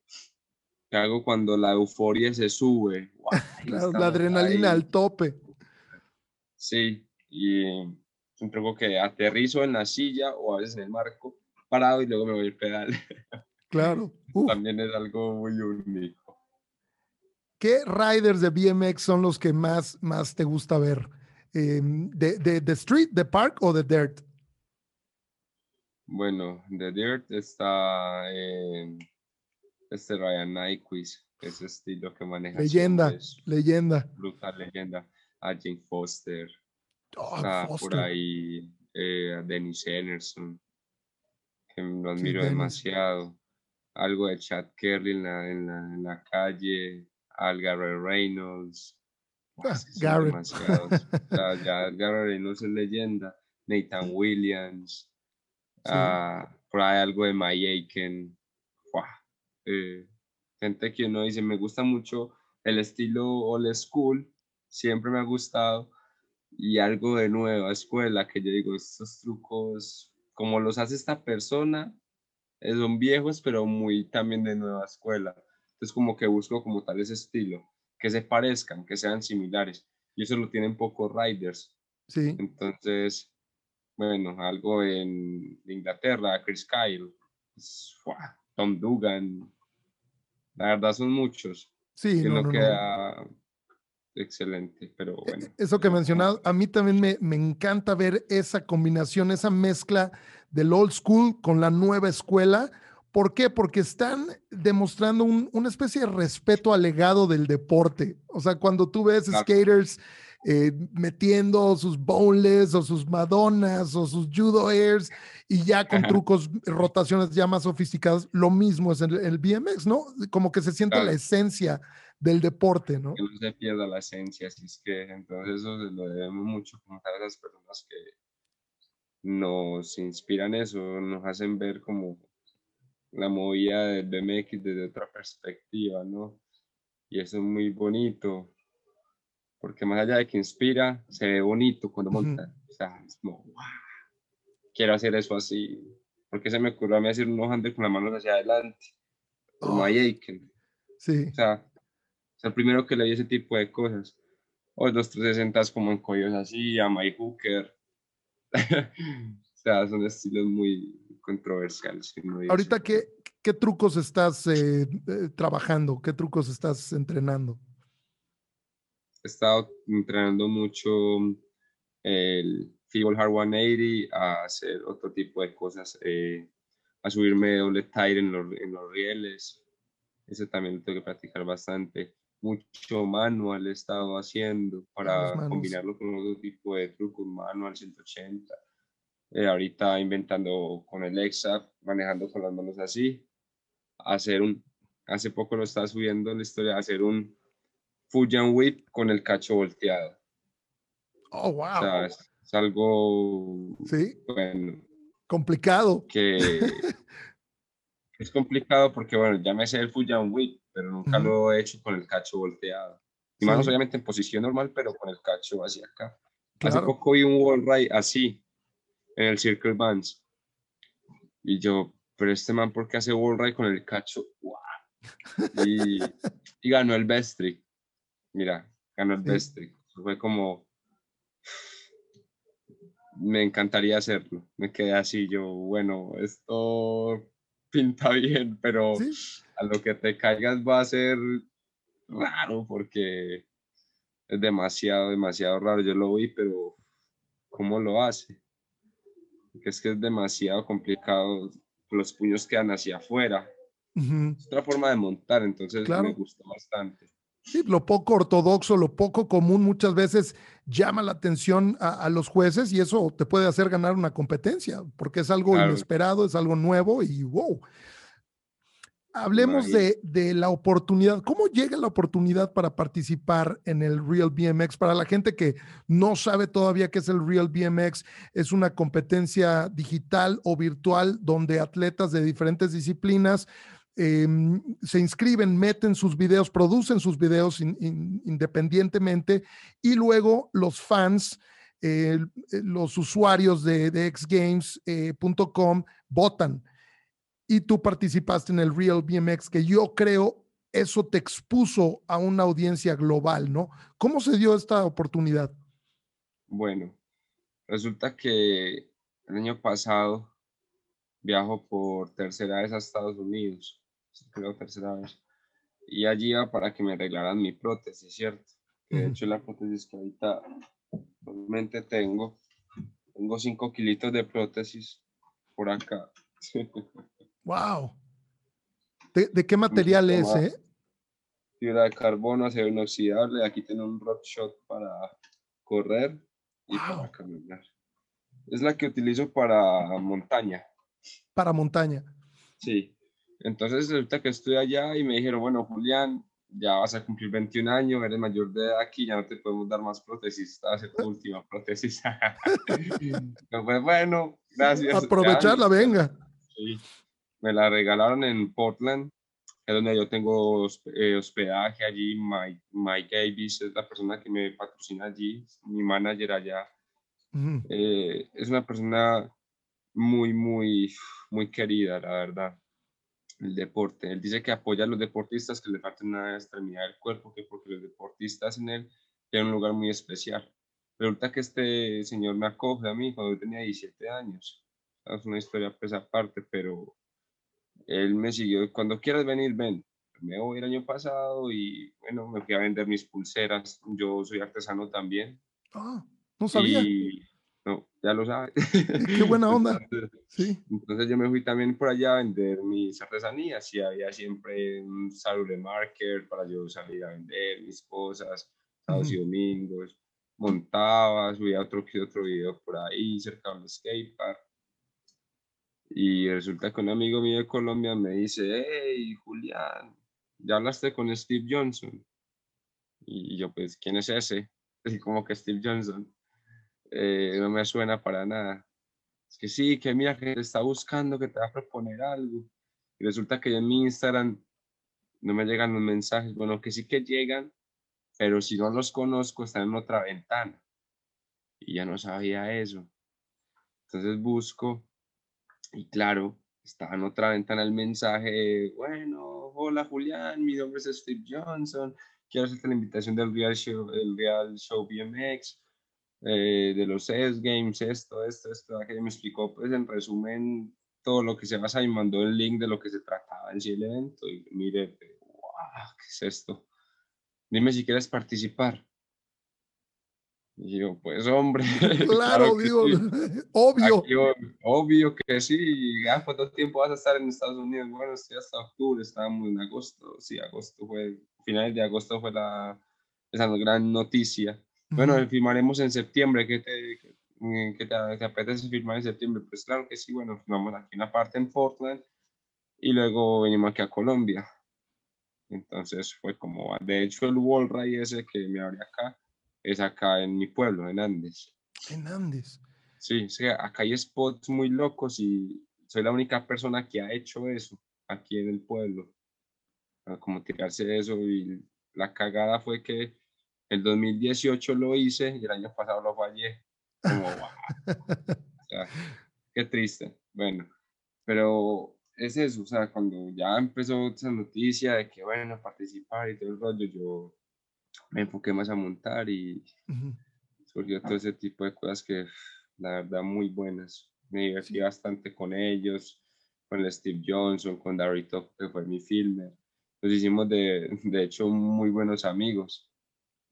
que hago cuando la euforia se sube. la, adrenalina al tope. Sí, y es un truco que aterrizo en la silla o a veces en el marco, parado y luego me voy al pedal. Claro. También es algo muy único. ¿Qué riders de BMX son los que más, más te gusta ver? Em, ¿De, de, de street, de park o de dirt? Bueno, de dirt está este Ryan Nyquist, ese estilo que maneja. Leyenda, leyenda. Brutal leyenda. A Jane Foster. Oh, por ahí eh, a Dennis Enerson, que lo admiro demasiado. Algo de Chad Kerry en la, en la, en la calle. Al Garrett Reynolds. Ah, Garrett. ya, Garrett Reynolds es leyenda. Nathan Williams. Ah, por ahí algo de My Aiken. Eh, gente que uno dice, me gusta mucho el estilo old school, siempre me ha gustado, y algo de nueva escuela, que yo digo, estos trucos, como los hace esta persona, eh, son viejos, pero muy también de nueva escuela. Entonces como que busco como tal ese estilo, que se parezcan, que sean similares. Y eso lo tienen pocos riders. Sí. Entonces, bueno, algo en Inglaterra, Chris Kyle, pues, Tom Dugan, la verdad son muchos. Sí, que no, no, queda excelente, pero e, bueno. Eso que mencionas, a mí también me, me, encanta ver esa combinación, esa mezcla del old school con la nueva escuela. ¿Por qué? Porque están demostrando un, una especie de respeto al legado del deporte. O sea, cuando tú ves skaters eh, metiendo sus boneless o sus madonnas o sus judo airs y ya con trucos, rotaciones ya más sofisticadas, lo mismo es en el, BMX, ¿no? Como que se siente la esencia del deporte, ¿no? Que no se pierda la esencia, así es que entonces eso lo debemos mucho a las personas que nos inspiran eso, nos hacen ver como la movida del BMX desde otra perspectiva, ¿no? Y eso es muy bonito porque más allá de que inspira, se ve bonito cuando monta. O sea, es como, wow, quiero hacer eso así. Porque se me ocurrió a mí hacer unos handles con las manos hacia adelante, como oh. Aiken. Sí. O sea, es el primero que le di ese tipo de cosas. O los 360 como en collos así, a My Hooker. sea, son estilos muy controversiales. Ahorita, ¿qué, ¿qué trucos estás eh, eh, trabajando? ¿Qué trucos estás entrenando? he estado entrenando mucho el Feeble Hard 180, a hacer otro tipo de cosas, eh, a subirme doble tire en los, en los rieles. Ese también lo tengo que practicar bastante. Mucho manual he estado haciendo para combinarlo con otro tipo de trucos, manual 180. Eh, ahorita inventando con el EXA, manejando con las manos así. Hacer un, hace poco lo estaba subiendo la historia, hacer un Fujian Whip con el cacho volteado. Oh, wow. es, algo. Sí. Bueno. Complicado. Que es complicado porque, bueno, ya me sé el Fujian Whip, pero nunca lo he hecho con el cacho volteado. Y más obviamente en posición normal, pero con el cacho hacia acá. Hace poco vi un wall ride así, en el Circle Bands. Y yo, pero este man, ¿por qué hace wall ride con el cacho? ¡Wow! Y, y ganó el best trick mira, ganó el best Fue como, me encantaría hacerlo. Me quedé así, yo, bueno, esto pinta bien, pero a lo que te caigas va a ser raro porque es demasiado, demasiado raro. Yo lo vi, pero ¿cómo lo hace? Porque es que es demasiado complicado. Los puños quedan hacia afuera. Es otra forma de montar, entonces me gustó bastante. Sí, lo poco ortodoxo, lo poco común muchas veces llama la atención a, los jueces y eso te puede hacer ganar una competencia, porque es algo inesperado, es algo nuevo y wow. Hablemos de, de, la oportunidad. ¿Cómo llega la oportunidad para participar en el Real BMX? Para la gente que no sabe todavía qué es el Real BMX, es una competencia digital o virtual donde atletas de diferentes disciplinas em, se inscriben, meten sus videos, producen sus videos independientemente y luego los fans, eh, los usuarios de, de xgames.com eh, votan y tú participaste en el Real BMX, que yo creo eso te expuso a una audiencia global, ¿no? ¿Cómo se dio esta oportunidad? Bueno, resulta que el año pasado viajo por tercera vez a Estados Unidos, creo tercera vez, y allí iba para que me arreglaran mi prótesis, ¿cierto? De hecho, la prótesis que ahorita realmente tengo, tengo 5 kilitos de prótesis por acá. Wow. ¿De, qué material es, eh? Fibra de carbono, acero inoxidable. Aquí tiene un rock shot para correr y para caminar. Es la que utilizo para montaña. Para montaña. Sí. Entonces resulta que estoy allá y me dijeron, bueno, Julián, ya vas a cumplir 21 años, eres mayor de edad aquí, ya no te podemos dar más prótesis, esta va a ser tu última prótesis. pues bueno, gracias. Aprovecharla, venga. Sí me la regalaron en Portland, es donde yo tengo eh, hospedaje allí. Mike, Mike Davis es la persona que me patrocina allí, mi manager allá. Eh, es una persona muy, muy, muy querida, la verdad. El deporte. Él dice que apoya a los deportistas que le faltan una extremidad del cuerpo, que porque los deportistas en él tienen un lugar muy especial. Resulta que este señor me acoge a mí cuando yo tenía 17 años. Es una historia pues aparte, pero él me siguió, cuando quieras venir, ven. Me voy el año pasado y bueno, me fui a vender mis pulseras. Yo soy artesano también. Ah, no sabía. no, ya lo sabes. Qué buena onda. Entonces, sí. Entonces yo me fui también por allá a vender mis artesanías y había siempre un salud de marker para yo salir a vender mis cosas, sábados y domingos. Montaba, subía otro, otro video por ahí cerca del skatepark y resulta que un amigo mío de Colombia me dice, hey, Julián, ¿ya hablaste con Steve Johnson? Y yo, pues, ¿quién es ese? Y como que Steve Johnson. Eh, no me suena para nada. Es que sí, que mira que te está buscando, que te va a proponer algo. Y resulta que en mi Instagram no me llegan los mensajes. Bueno, que sí que llegan, pero si no los conozco, están en otra ventana. Y ya no sabía eso. Entonces busco y claro, estaba en otra ventana el mensaje, bueno, hola Julián, mi nombre es Steve Johnson, quiero hacerte la invitación del Real Show, el Real Show BMX, eh, de los S Games, esto, esto, esto, que me explicó pues en resumen todo lo que se basa y mandó el link de lo que se trataba en sí el evento y mire, ¿qué es esto? Dime si quieres participar. Y yo, pues hombre. Claro, digo, obvio. obvio que sí. ¿Ya cuánto tiempo vas a estar en Estados Unidos? Bueno, estoy hasta octubre, estábamos en agosto. Sí, agosto fue, finales de agosto fue la, esa gran noticia. Bueno, firmaremos en septiembre. ¿Qué te, qué te, apetece firmar en septiembre? Pues claro que sí. Bueno, firmamos aquí una parte en Portland y luego venimos aquí a Colombia. Entonces fue como, de hecho, el Wall Ride ese que me abre acá es acá en mi pueblo, en Andes. En Andes. Sí, sí, acá hay spots muy locos y soy la única persona que ha hecho eso aquí en el pueblo. Como tirarse eso y la cagada fue que el 2018 lo hice y el año pasado lo fallé. Como, qué triste. Bueno, pero es eso, o sea, cuando ya empezó esa noticia de que, bueno, participar y todo el rollo, yo me enfoqué más a montar y surgió todo ese tipo de cosas que la verdad muy buenas. Me divertí bastante con ellos, con el Steve Johnson, con Darry Top, que fue mi filmer. Nos hicimos de, de hecho muy buenos amigos.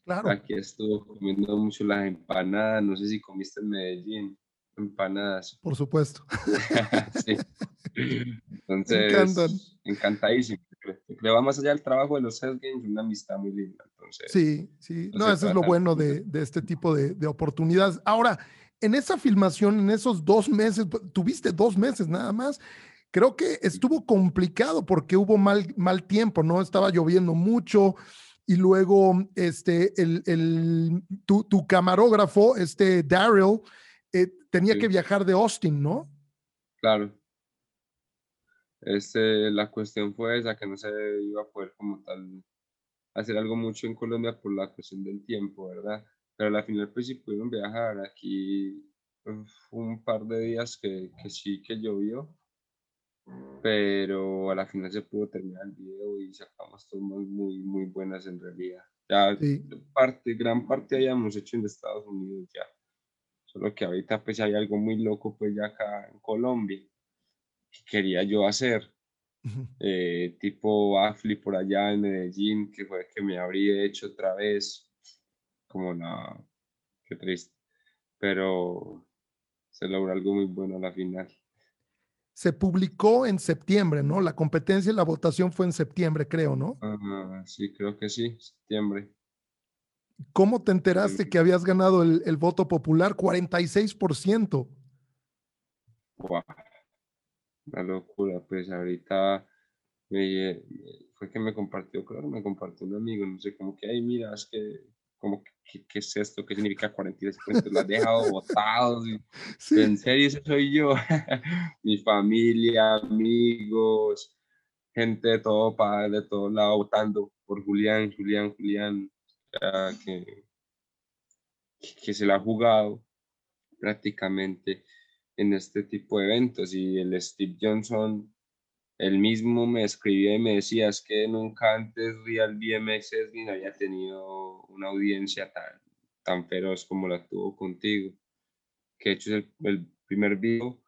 Claro. Aquí estuvo comiendo mucho las empanadas, no sé si comiste en Medellín, empanadas. Por supuesto. sí. Entonces, encantadísimo le va más allá del trabajo de los Hell Games, una amistad muy linda. Entonces, sí, sí, no, eso es lo bueno de, de este tipo de, de, oportunidades. Ahora, en esa filmación, en esos dos meses, tuviste dos meses nada más, creo que estuvo complicado porque hubo mal, mal tiempo, ¿no? Estaba lloviendo mucho y luego este, el, el tu, tu, camarógrafo, este Daryl, eh, tenía que viajar de Austin, ¿no? Claro. Este, la cuestión fue esa, que no se iba a poder como tal hacer algo mucho en Colombia por la cuestión del tiempo, ¿verdad? Pero al final pues sí pudieron viajar. Aquí un par de días que, que sí que llovió, pero a la final se pudo terminar el video y sacamos tomas muy, muy buenas en realidad. Ya parte, gran parte hayamos hecho en Estados Unidos ya. Solo que ahorita pues hay algo muy loco pues ya acá en Colombia que quería yo hacer. Eh, tipo Afli por allá en Medellín, que fue que me habría hecho otra vez. Como la... Qué triste. Pero se logró algo muy bueno a la final. Se publicó en septiembre, ¿no? La competencia y la votación fue en septiembre, creo, ¿no? sí, creo que sí, septiembre. ¿Cómo te enteraste que habías ganado el, voto popular? 46%. Wow. Una locura, pues ahorita fue que me compartió, claro, me compartió un amigo, no sé, como que, ay, mira, es que como, ¿qué, qué es esto? ¿Qué significa 46%? Lo has dejado votado. En serio, ese soy yo. Mi familia, amigos, gente de todo, para de todo lado votando por Julián, Julián, Julián, que, que se la ha jugado prácticamente en este tipo de eventos. Y el Steve Johnson él mismo me escribía y me decía, es que nunca antes Real BMX ni había tenido una audiencia tan, tan feroz como la tuvo contigo. Que de hecho es el, primer video, uno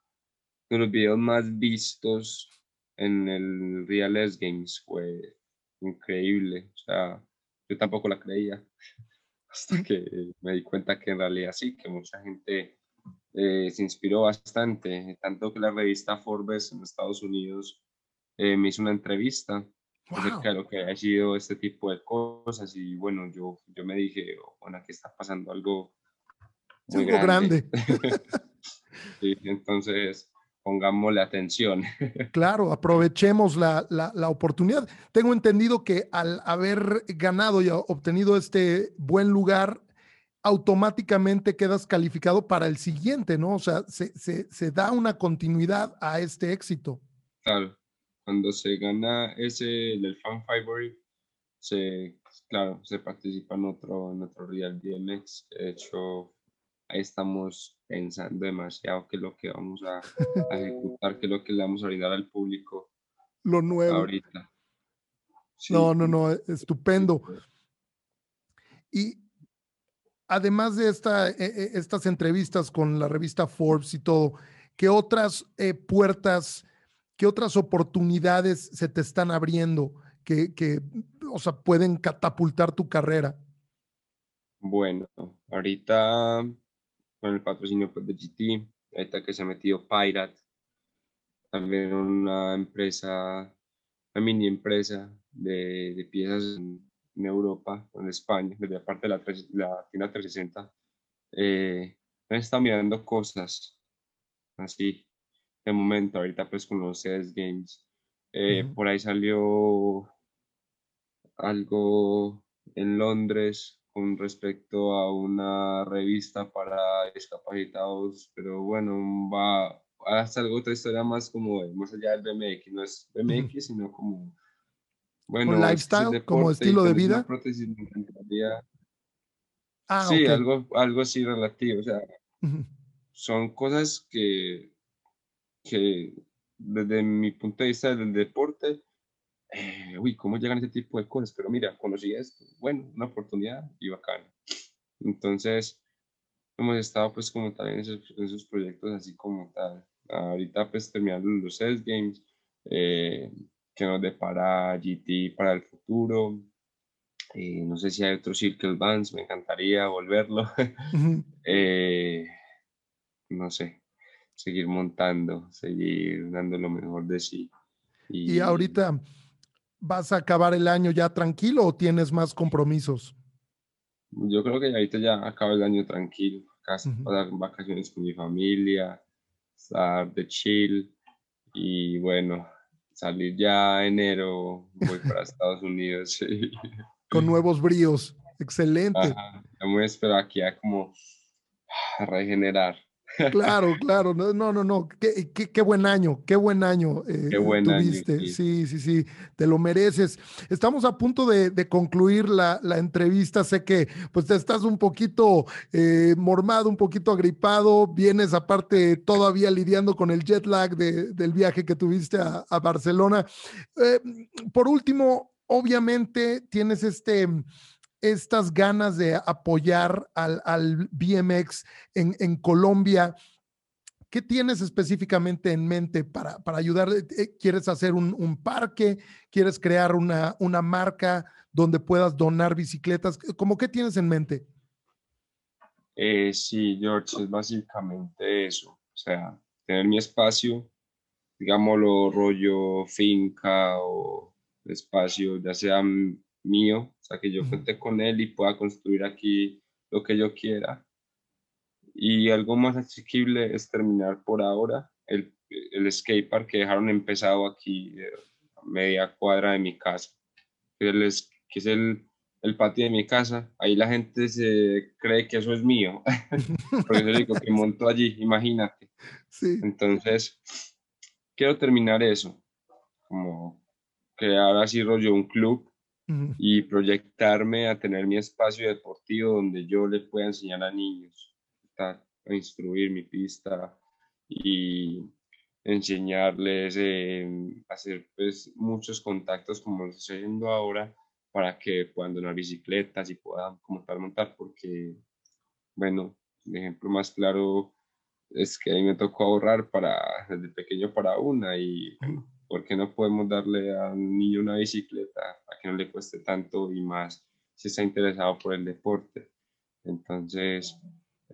de los videos más vistos en el Real S Games. Fue increíble. O sea, yo tampoco la creía hasta que me di cuenta que en realidad sí, que mucha gente eh, se inspiró bastante, tanto que la revista Forbes en Estados Unidos eh, me hizo una entrevista acerca de lo que ha sido este tipo de cosas y bueno, yo, yo me dije, bueno, aquí está pasando algo muy grande. sí, entonces, pongámosle atención. Claro, aprovechemos la, la, la, oportunidad. Tengo entendido que al haber ganado y obtenido este buen lugar, automáticamente quedas calificado para el siguiente, ¿no? O sea, se, se, se da una continuidad a este éxito. Claro, cuando se gana ese del fan favorite, se, claro, se participa en otro, en otro Real BMX. De hecho, ahí estamos pensando demasiado qué es lo que vamos a, ejecutar, qué es lo que le vamos a brindar al público. Lo nuevo. Ahorita. no, no, no, estupendo. Y además de esta, e, e, estas entrevistas con la revista Forbes y todo, ¿qué otras eh, puertas ¿Qué otras oportunidades se te están abriendo que, que o sea, pueden catapultar tu carrera? Bueno, ahorita con el patrocinio pues, de GT, ahorita que se ha metido Pirate, también una empresa, una mini empresa de, de piezas en, Europa, en España, desde aparte de la, la tienda 360, eh, está mirando cosas así de momento, ahorita pues con los CS Games. Eh, por ahí salió algo en Londres con respecto a una revista para discapacitados, pero bueno, va hasta algo otra historia más como más allá del BMX, no es BMX, sino como bueno, lifestyle, como estilo de vida. Ah, sí, algo, algo así relativo, o sea, son cosas que que desde mi punto de vista del deporte, eh, uy, ¿cómo llegan ese tipo de cosas? Pero mira, conocí esto, bueno, una oportunidad y bacán. Entonces, hemos estado pues como tal en esos, proyectos así como tal. Ahorita pues terminando los S Games, eh, que nos depara GT para el futuro. Eh, no sé si hay otro Circle Bands, me encantaría volverlo. no sé, seguir montando, seguir dando lo mejor de sí. Y, ahorita, ¿vas a acabar el año ya tranquilo o tienes más compromisos? Yo creo que ahorita ya acabo el año tranquilo, casi uh vacaciones con mi familia, estar de chill y bueno, salir ya enero, voy para Estados Unidos. Con nuevos bríos, excelente. Ajá, me espero aquí a como regenerar. Claro, claro, no, no, no, Qué, qué, buen año, qué buen año eh, qué buen tuviste. Año, sí. sí, sí, te lo mereces. Estamos a punto de, concluir la, entrevista. Sé que pues te estás un poquito eh, mormado, un poquito agripado. Vienes aparte todavía lidiando con el jet lag del viaje que tuviste a, Barcelona. Eh, por último, obviamente tienes este estas ganas de apoyar al, BMX en, Colombia. ¿Qué tienes específicamente en mente para, para ayudar? Eh, eh, ¿Quieres hacer un, parque? ¿Quieres crear una, una, marca donde puedas donar bicicletas? ¿Cómo qué tienes en mente? Eh, sí, George, es básicamente eso. O sea, tener mi espacio, digámoslo, rollo finca o espacio, ya sea mío, o sea, que yo cuente con él y pueda construir aquí lo que yo quiera. Y algo más asequible es terminar por ahora el, el skatepark que dejaron empezado aquí eh, a media cuadra de mi casa, que es, que es el, el, patio de mi casa. Ahí la gente se cree que eso es mío, porque yo digo que monto allí, imagínate. Sí. Entonces, quiero terminar eso, como crear así rollo un club y proyectarme a tener mi espacio deportivo donde yo le pueda enseñar a niños, a instruir mi pista y enseñarles a eh, hacer pues muchos contactos como lo estoy haciendo ahora para que puedan donar bicicletas y puedan como tal montar porque bueno, el ejemplo más claro es que a mí me tocó ahorrar para desde pequeño para una y ¿por qué no podemos darle a un niño una bicicleta para que no le cueste tanto y más si está interesado por el deporte? Entonces,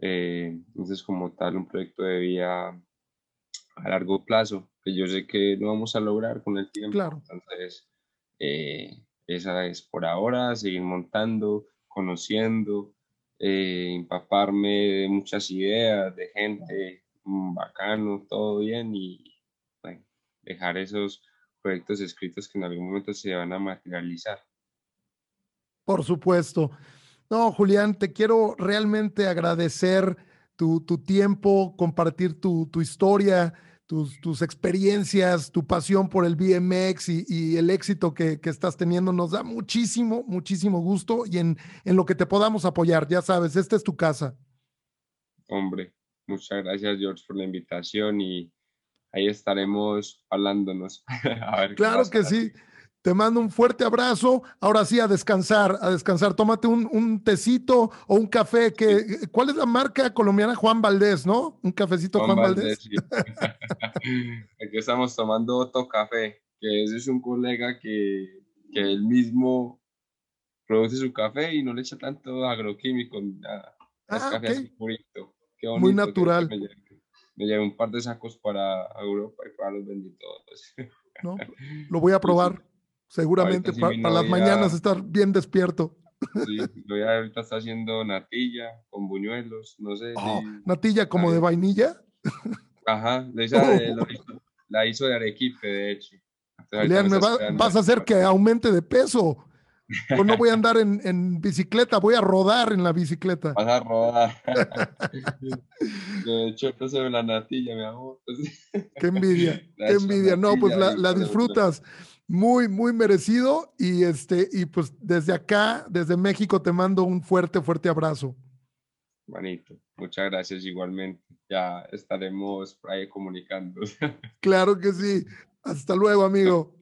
eh, entonces como tal, un proyecto de vida a largo plazo, que yo sé que lo vamos a lograr con el tiempo. Claro. Entonces, eh, esa es por ahora, seguir montando, conociendo, eh, empaparme de muchas ideas, de gente mm, bacano, todo bien y dejar esos proyectos escritos que en algún momento se van a materializar. Por supuesto. No, Julián, te quiero realmente agradecer tu, tiempo, compartir tu, historia, tus, tus, experiencias, tu pasión por el BMX y, el éxito que, estás teniendo. Nos da muchísimo, muchísimo gusto y en, en lo que te podamos apoyar. Ya sabes, esta es tu casa. Hombre, muchas gracias, George, por la invitación y ahí estaremos hablándonos. claro que sí. Te mando un fuerte abrazo. Ahora sí, a descansar, a descansar. Tómate un, tecito o un café. Que, ¿Cuál es la marca colombiana? Juan Valdés, ¿no? Un cafecito Juan, Valdés. Aquí estamos tomando otro café, que ese es un colega que, que él mismo produce su café y no le echa tanto agroquímico nada. Es ah, así purito. Muy natural me llevé un par de sacos para Europa y para los benditos. ¿No? Lo voy a probar, seguramente para, las mañanas estar bien despierto. Sí, voy a, ahorita está haciendo natilla con buñuelos, no sé. Oh, ¿Natilla como de vainilla? Ajá, oh. la hizo de Arequipe, de hecho. Julián, me vas a hacer que aumente de peso. Yo no voy a andar en, bicicleta, voy a rodar en la bicicleta. Vas a rodar. De hecho, sobre la natilla, mi amor. Qué envidia, qué envidia. No, pues la, disfrutas muy, muy merecido. Y este, y pues desde acá, desde México, te mando un fuerte, fuerte abrazo. Manito, muchas gracias igualmente. Ya estaremos ahí comunicando. Claro que sí. Hasta luego, amigo.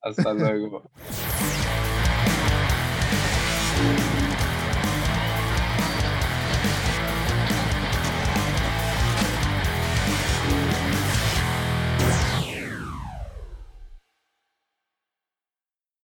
Hasta luego.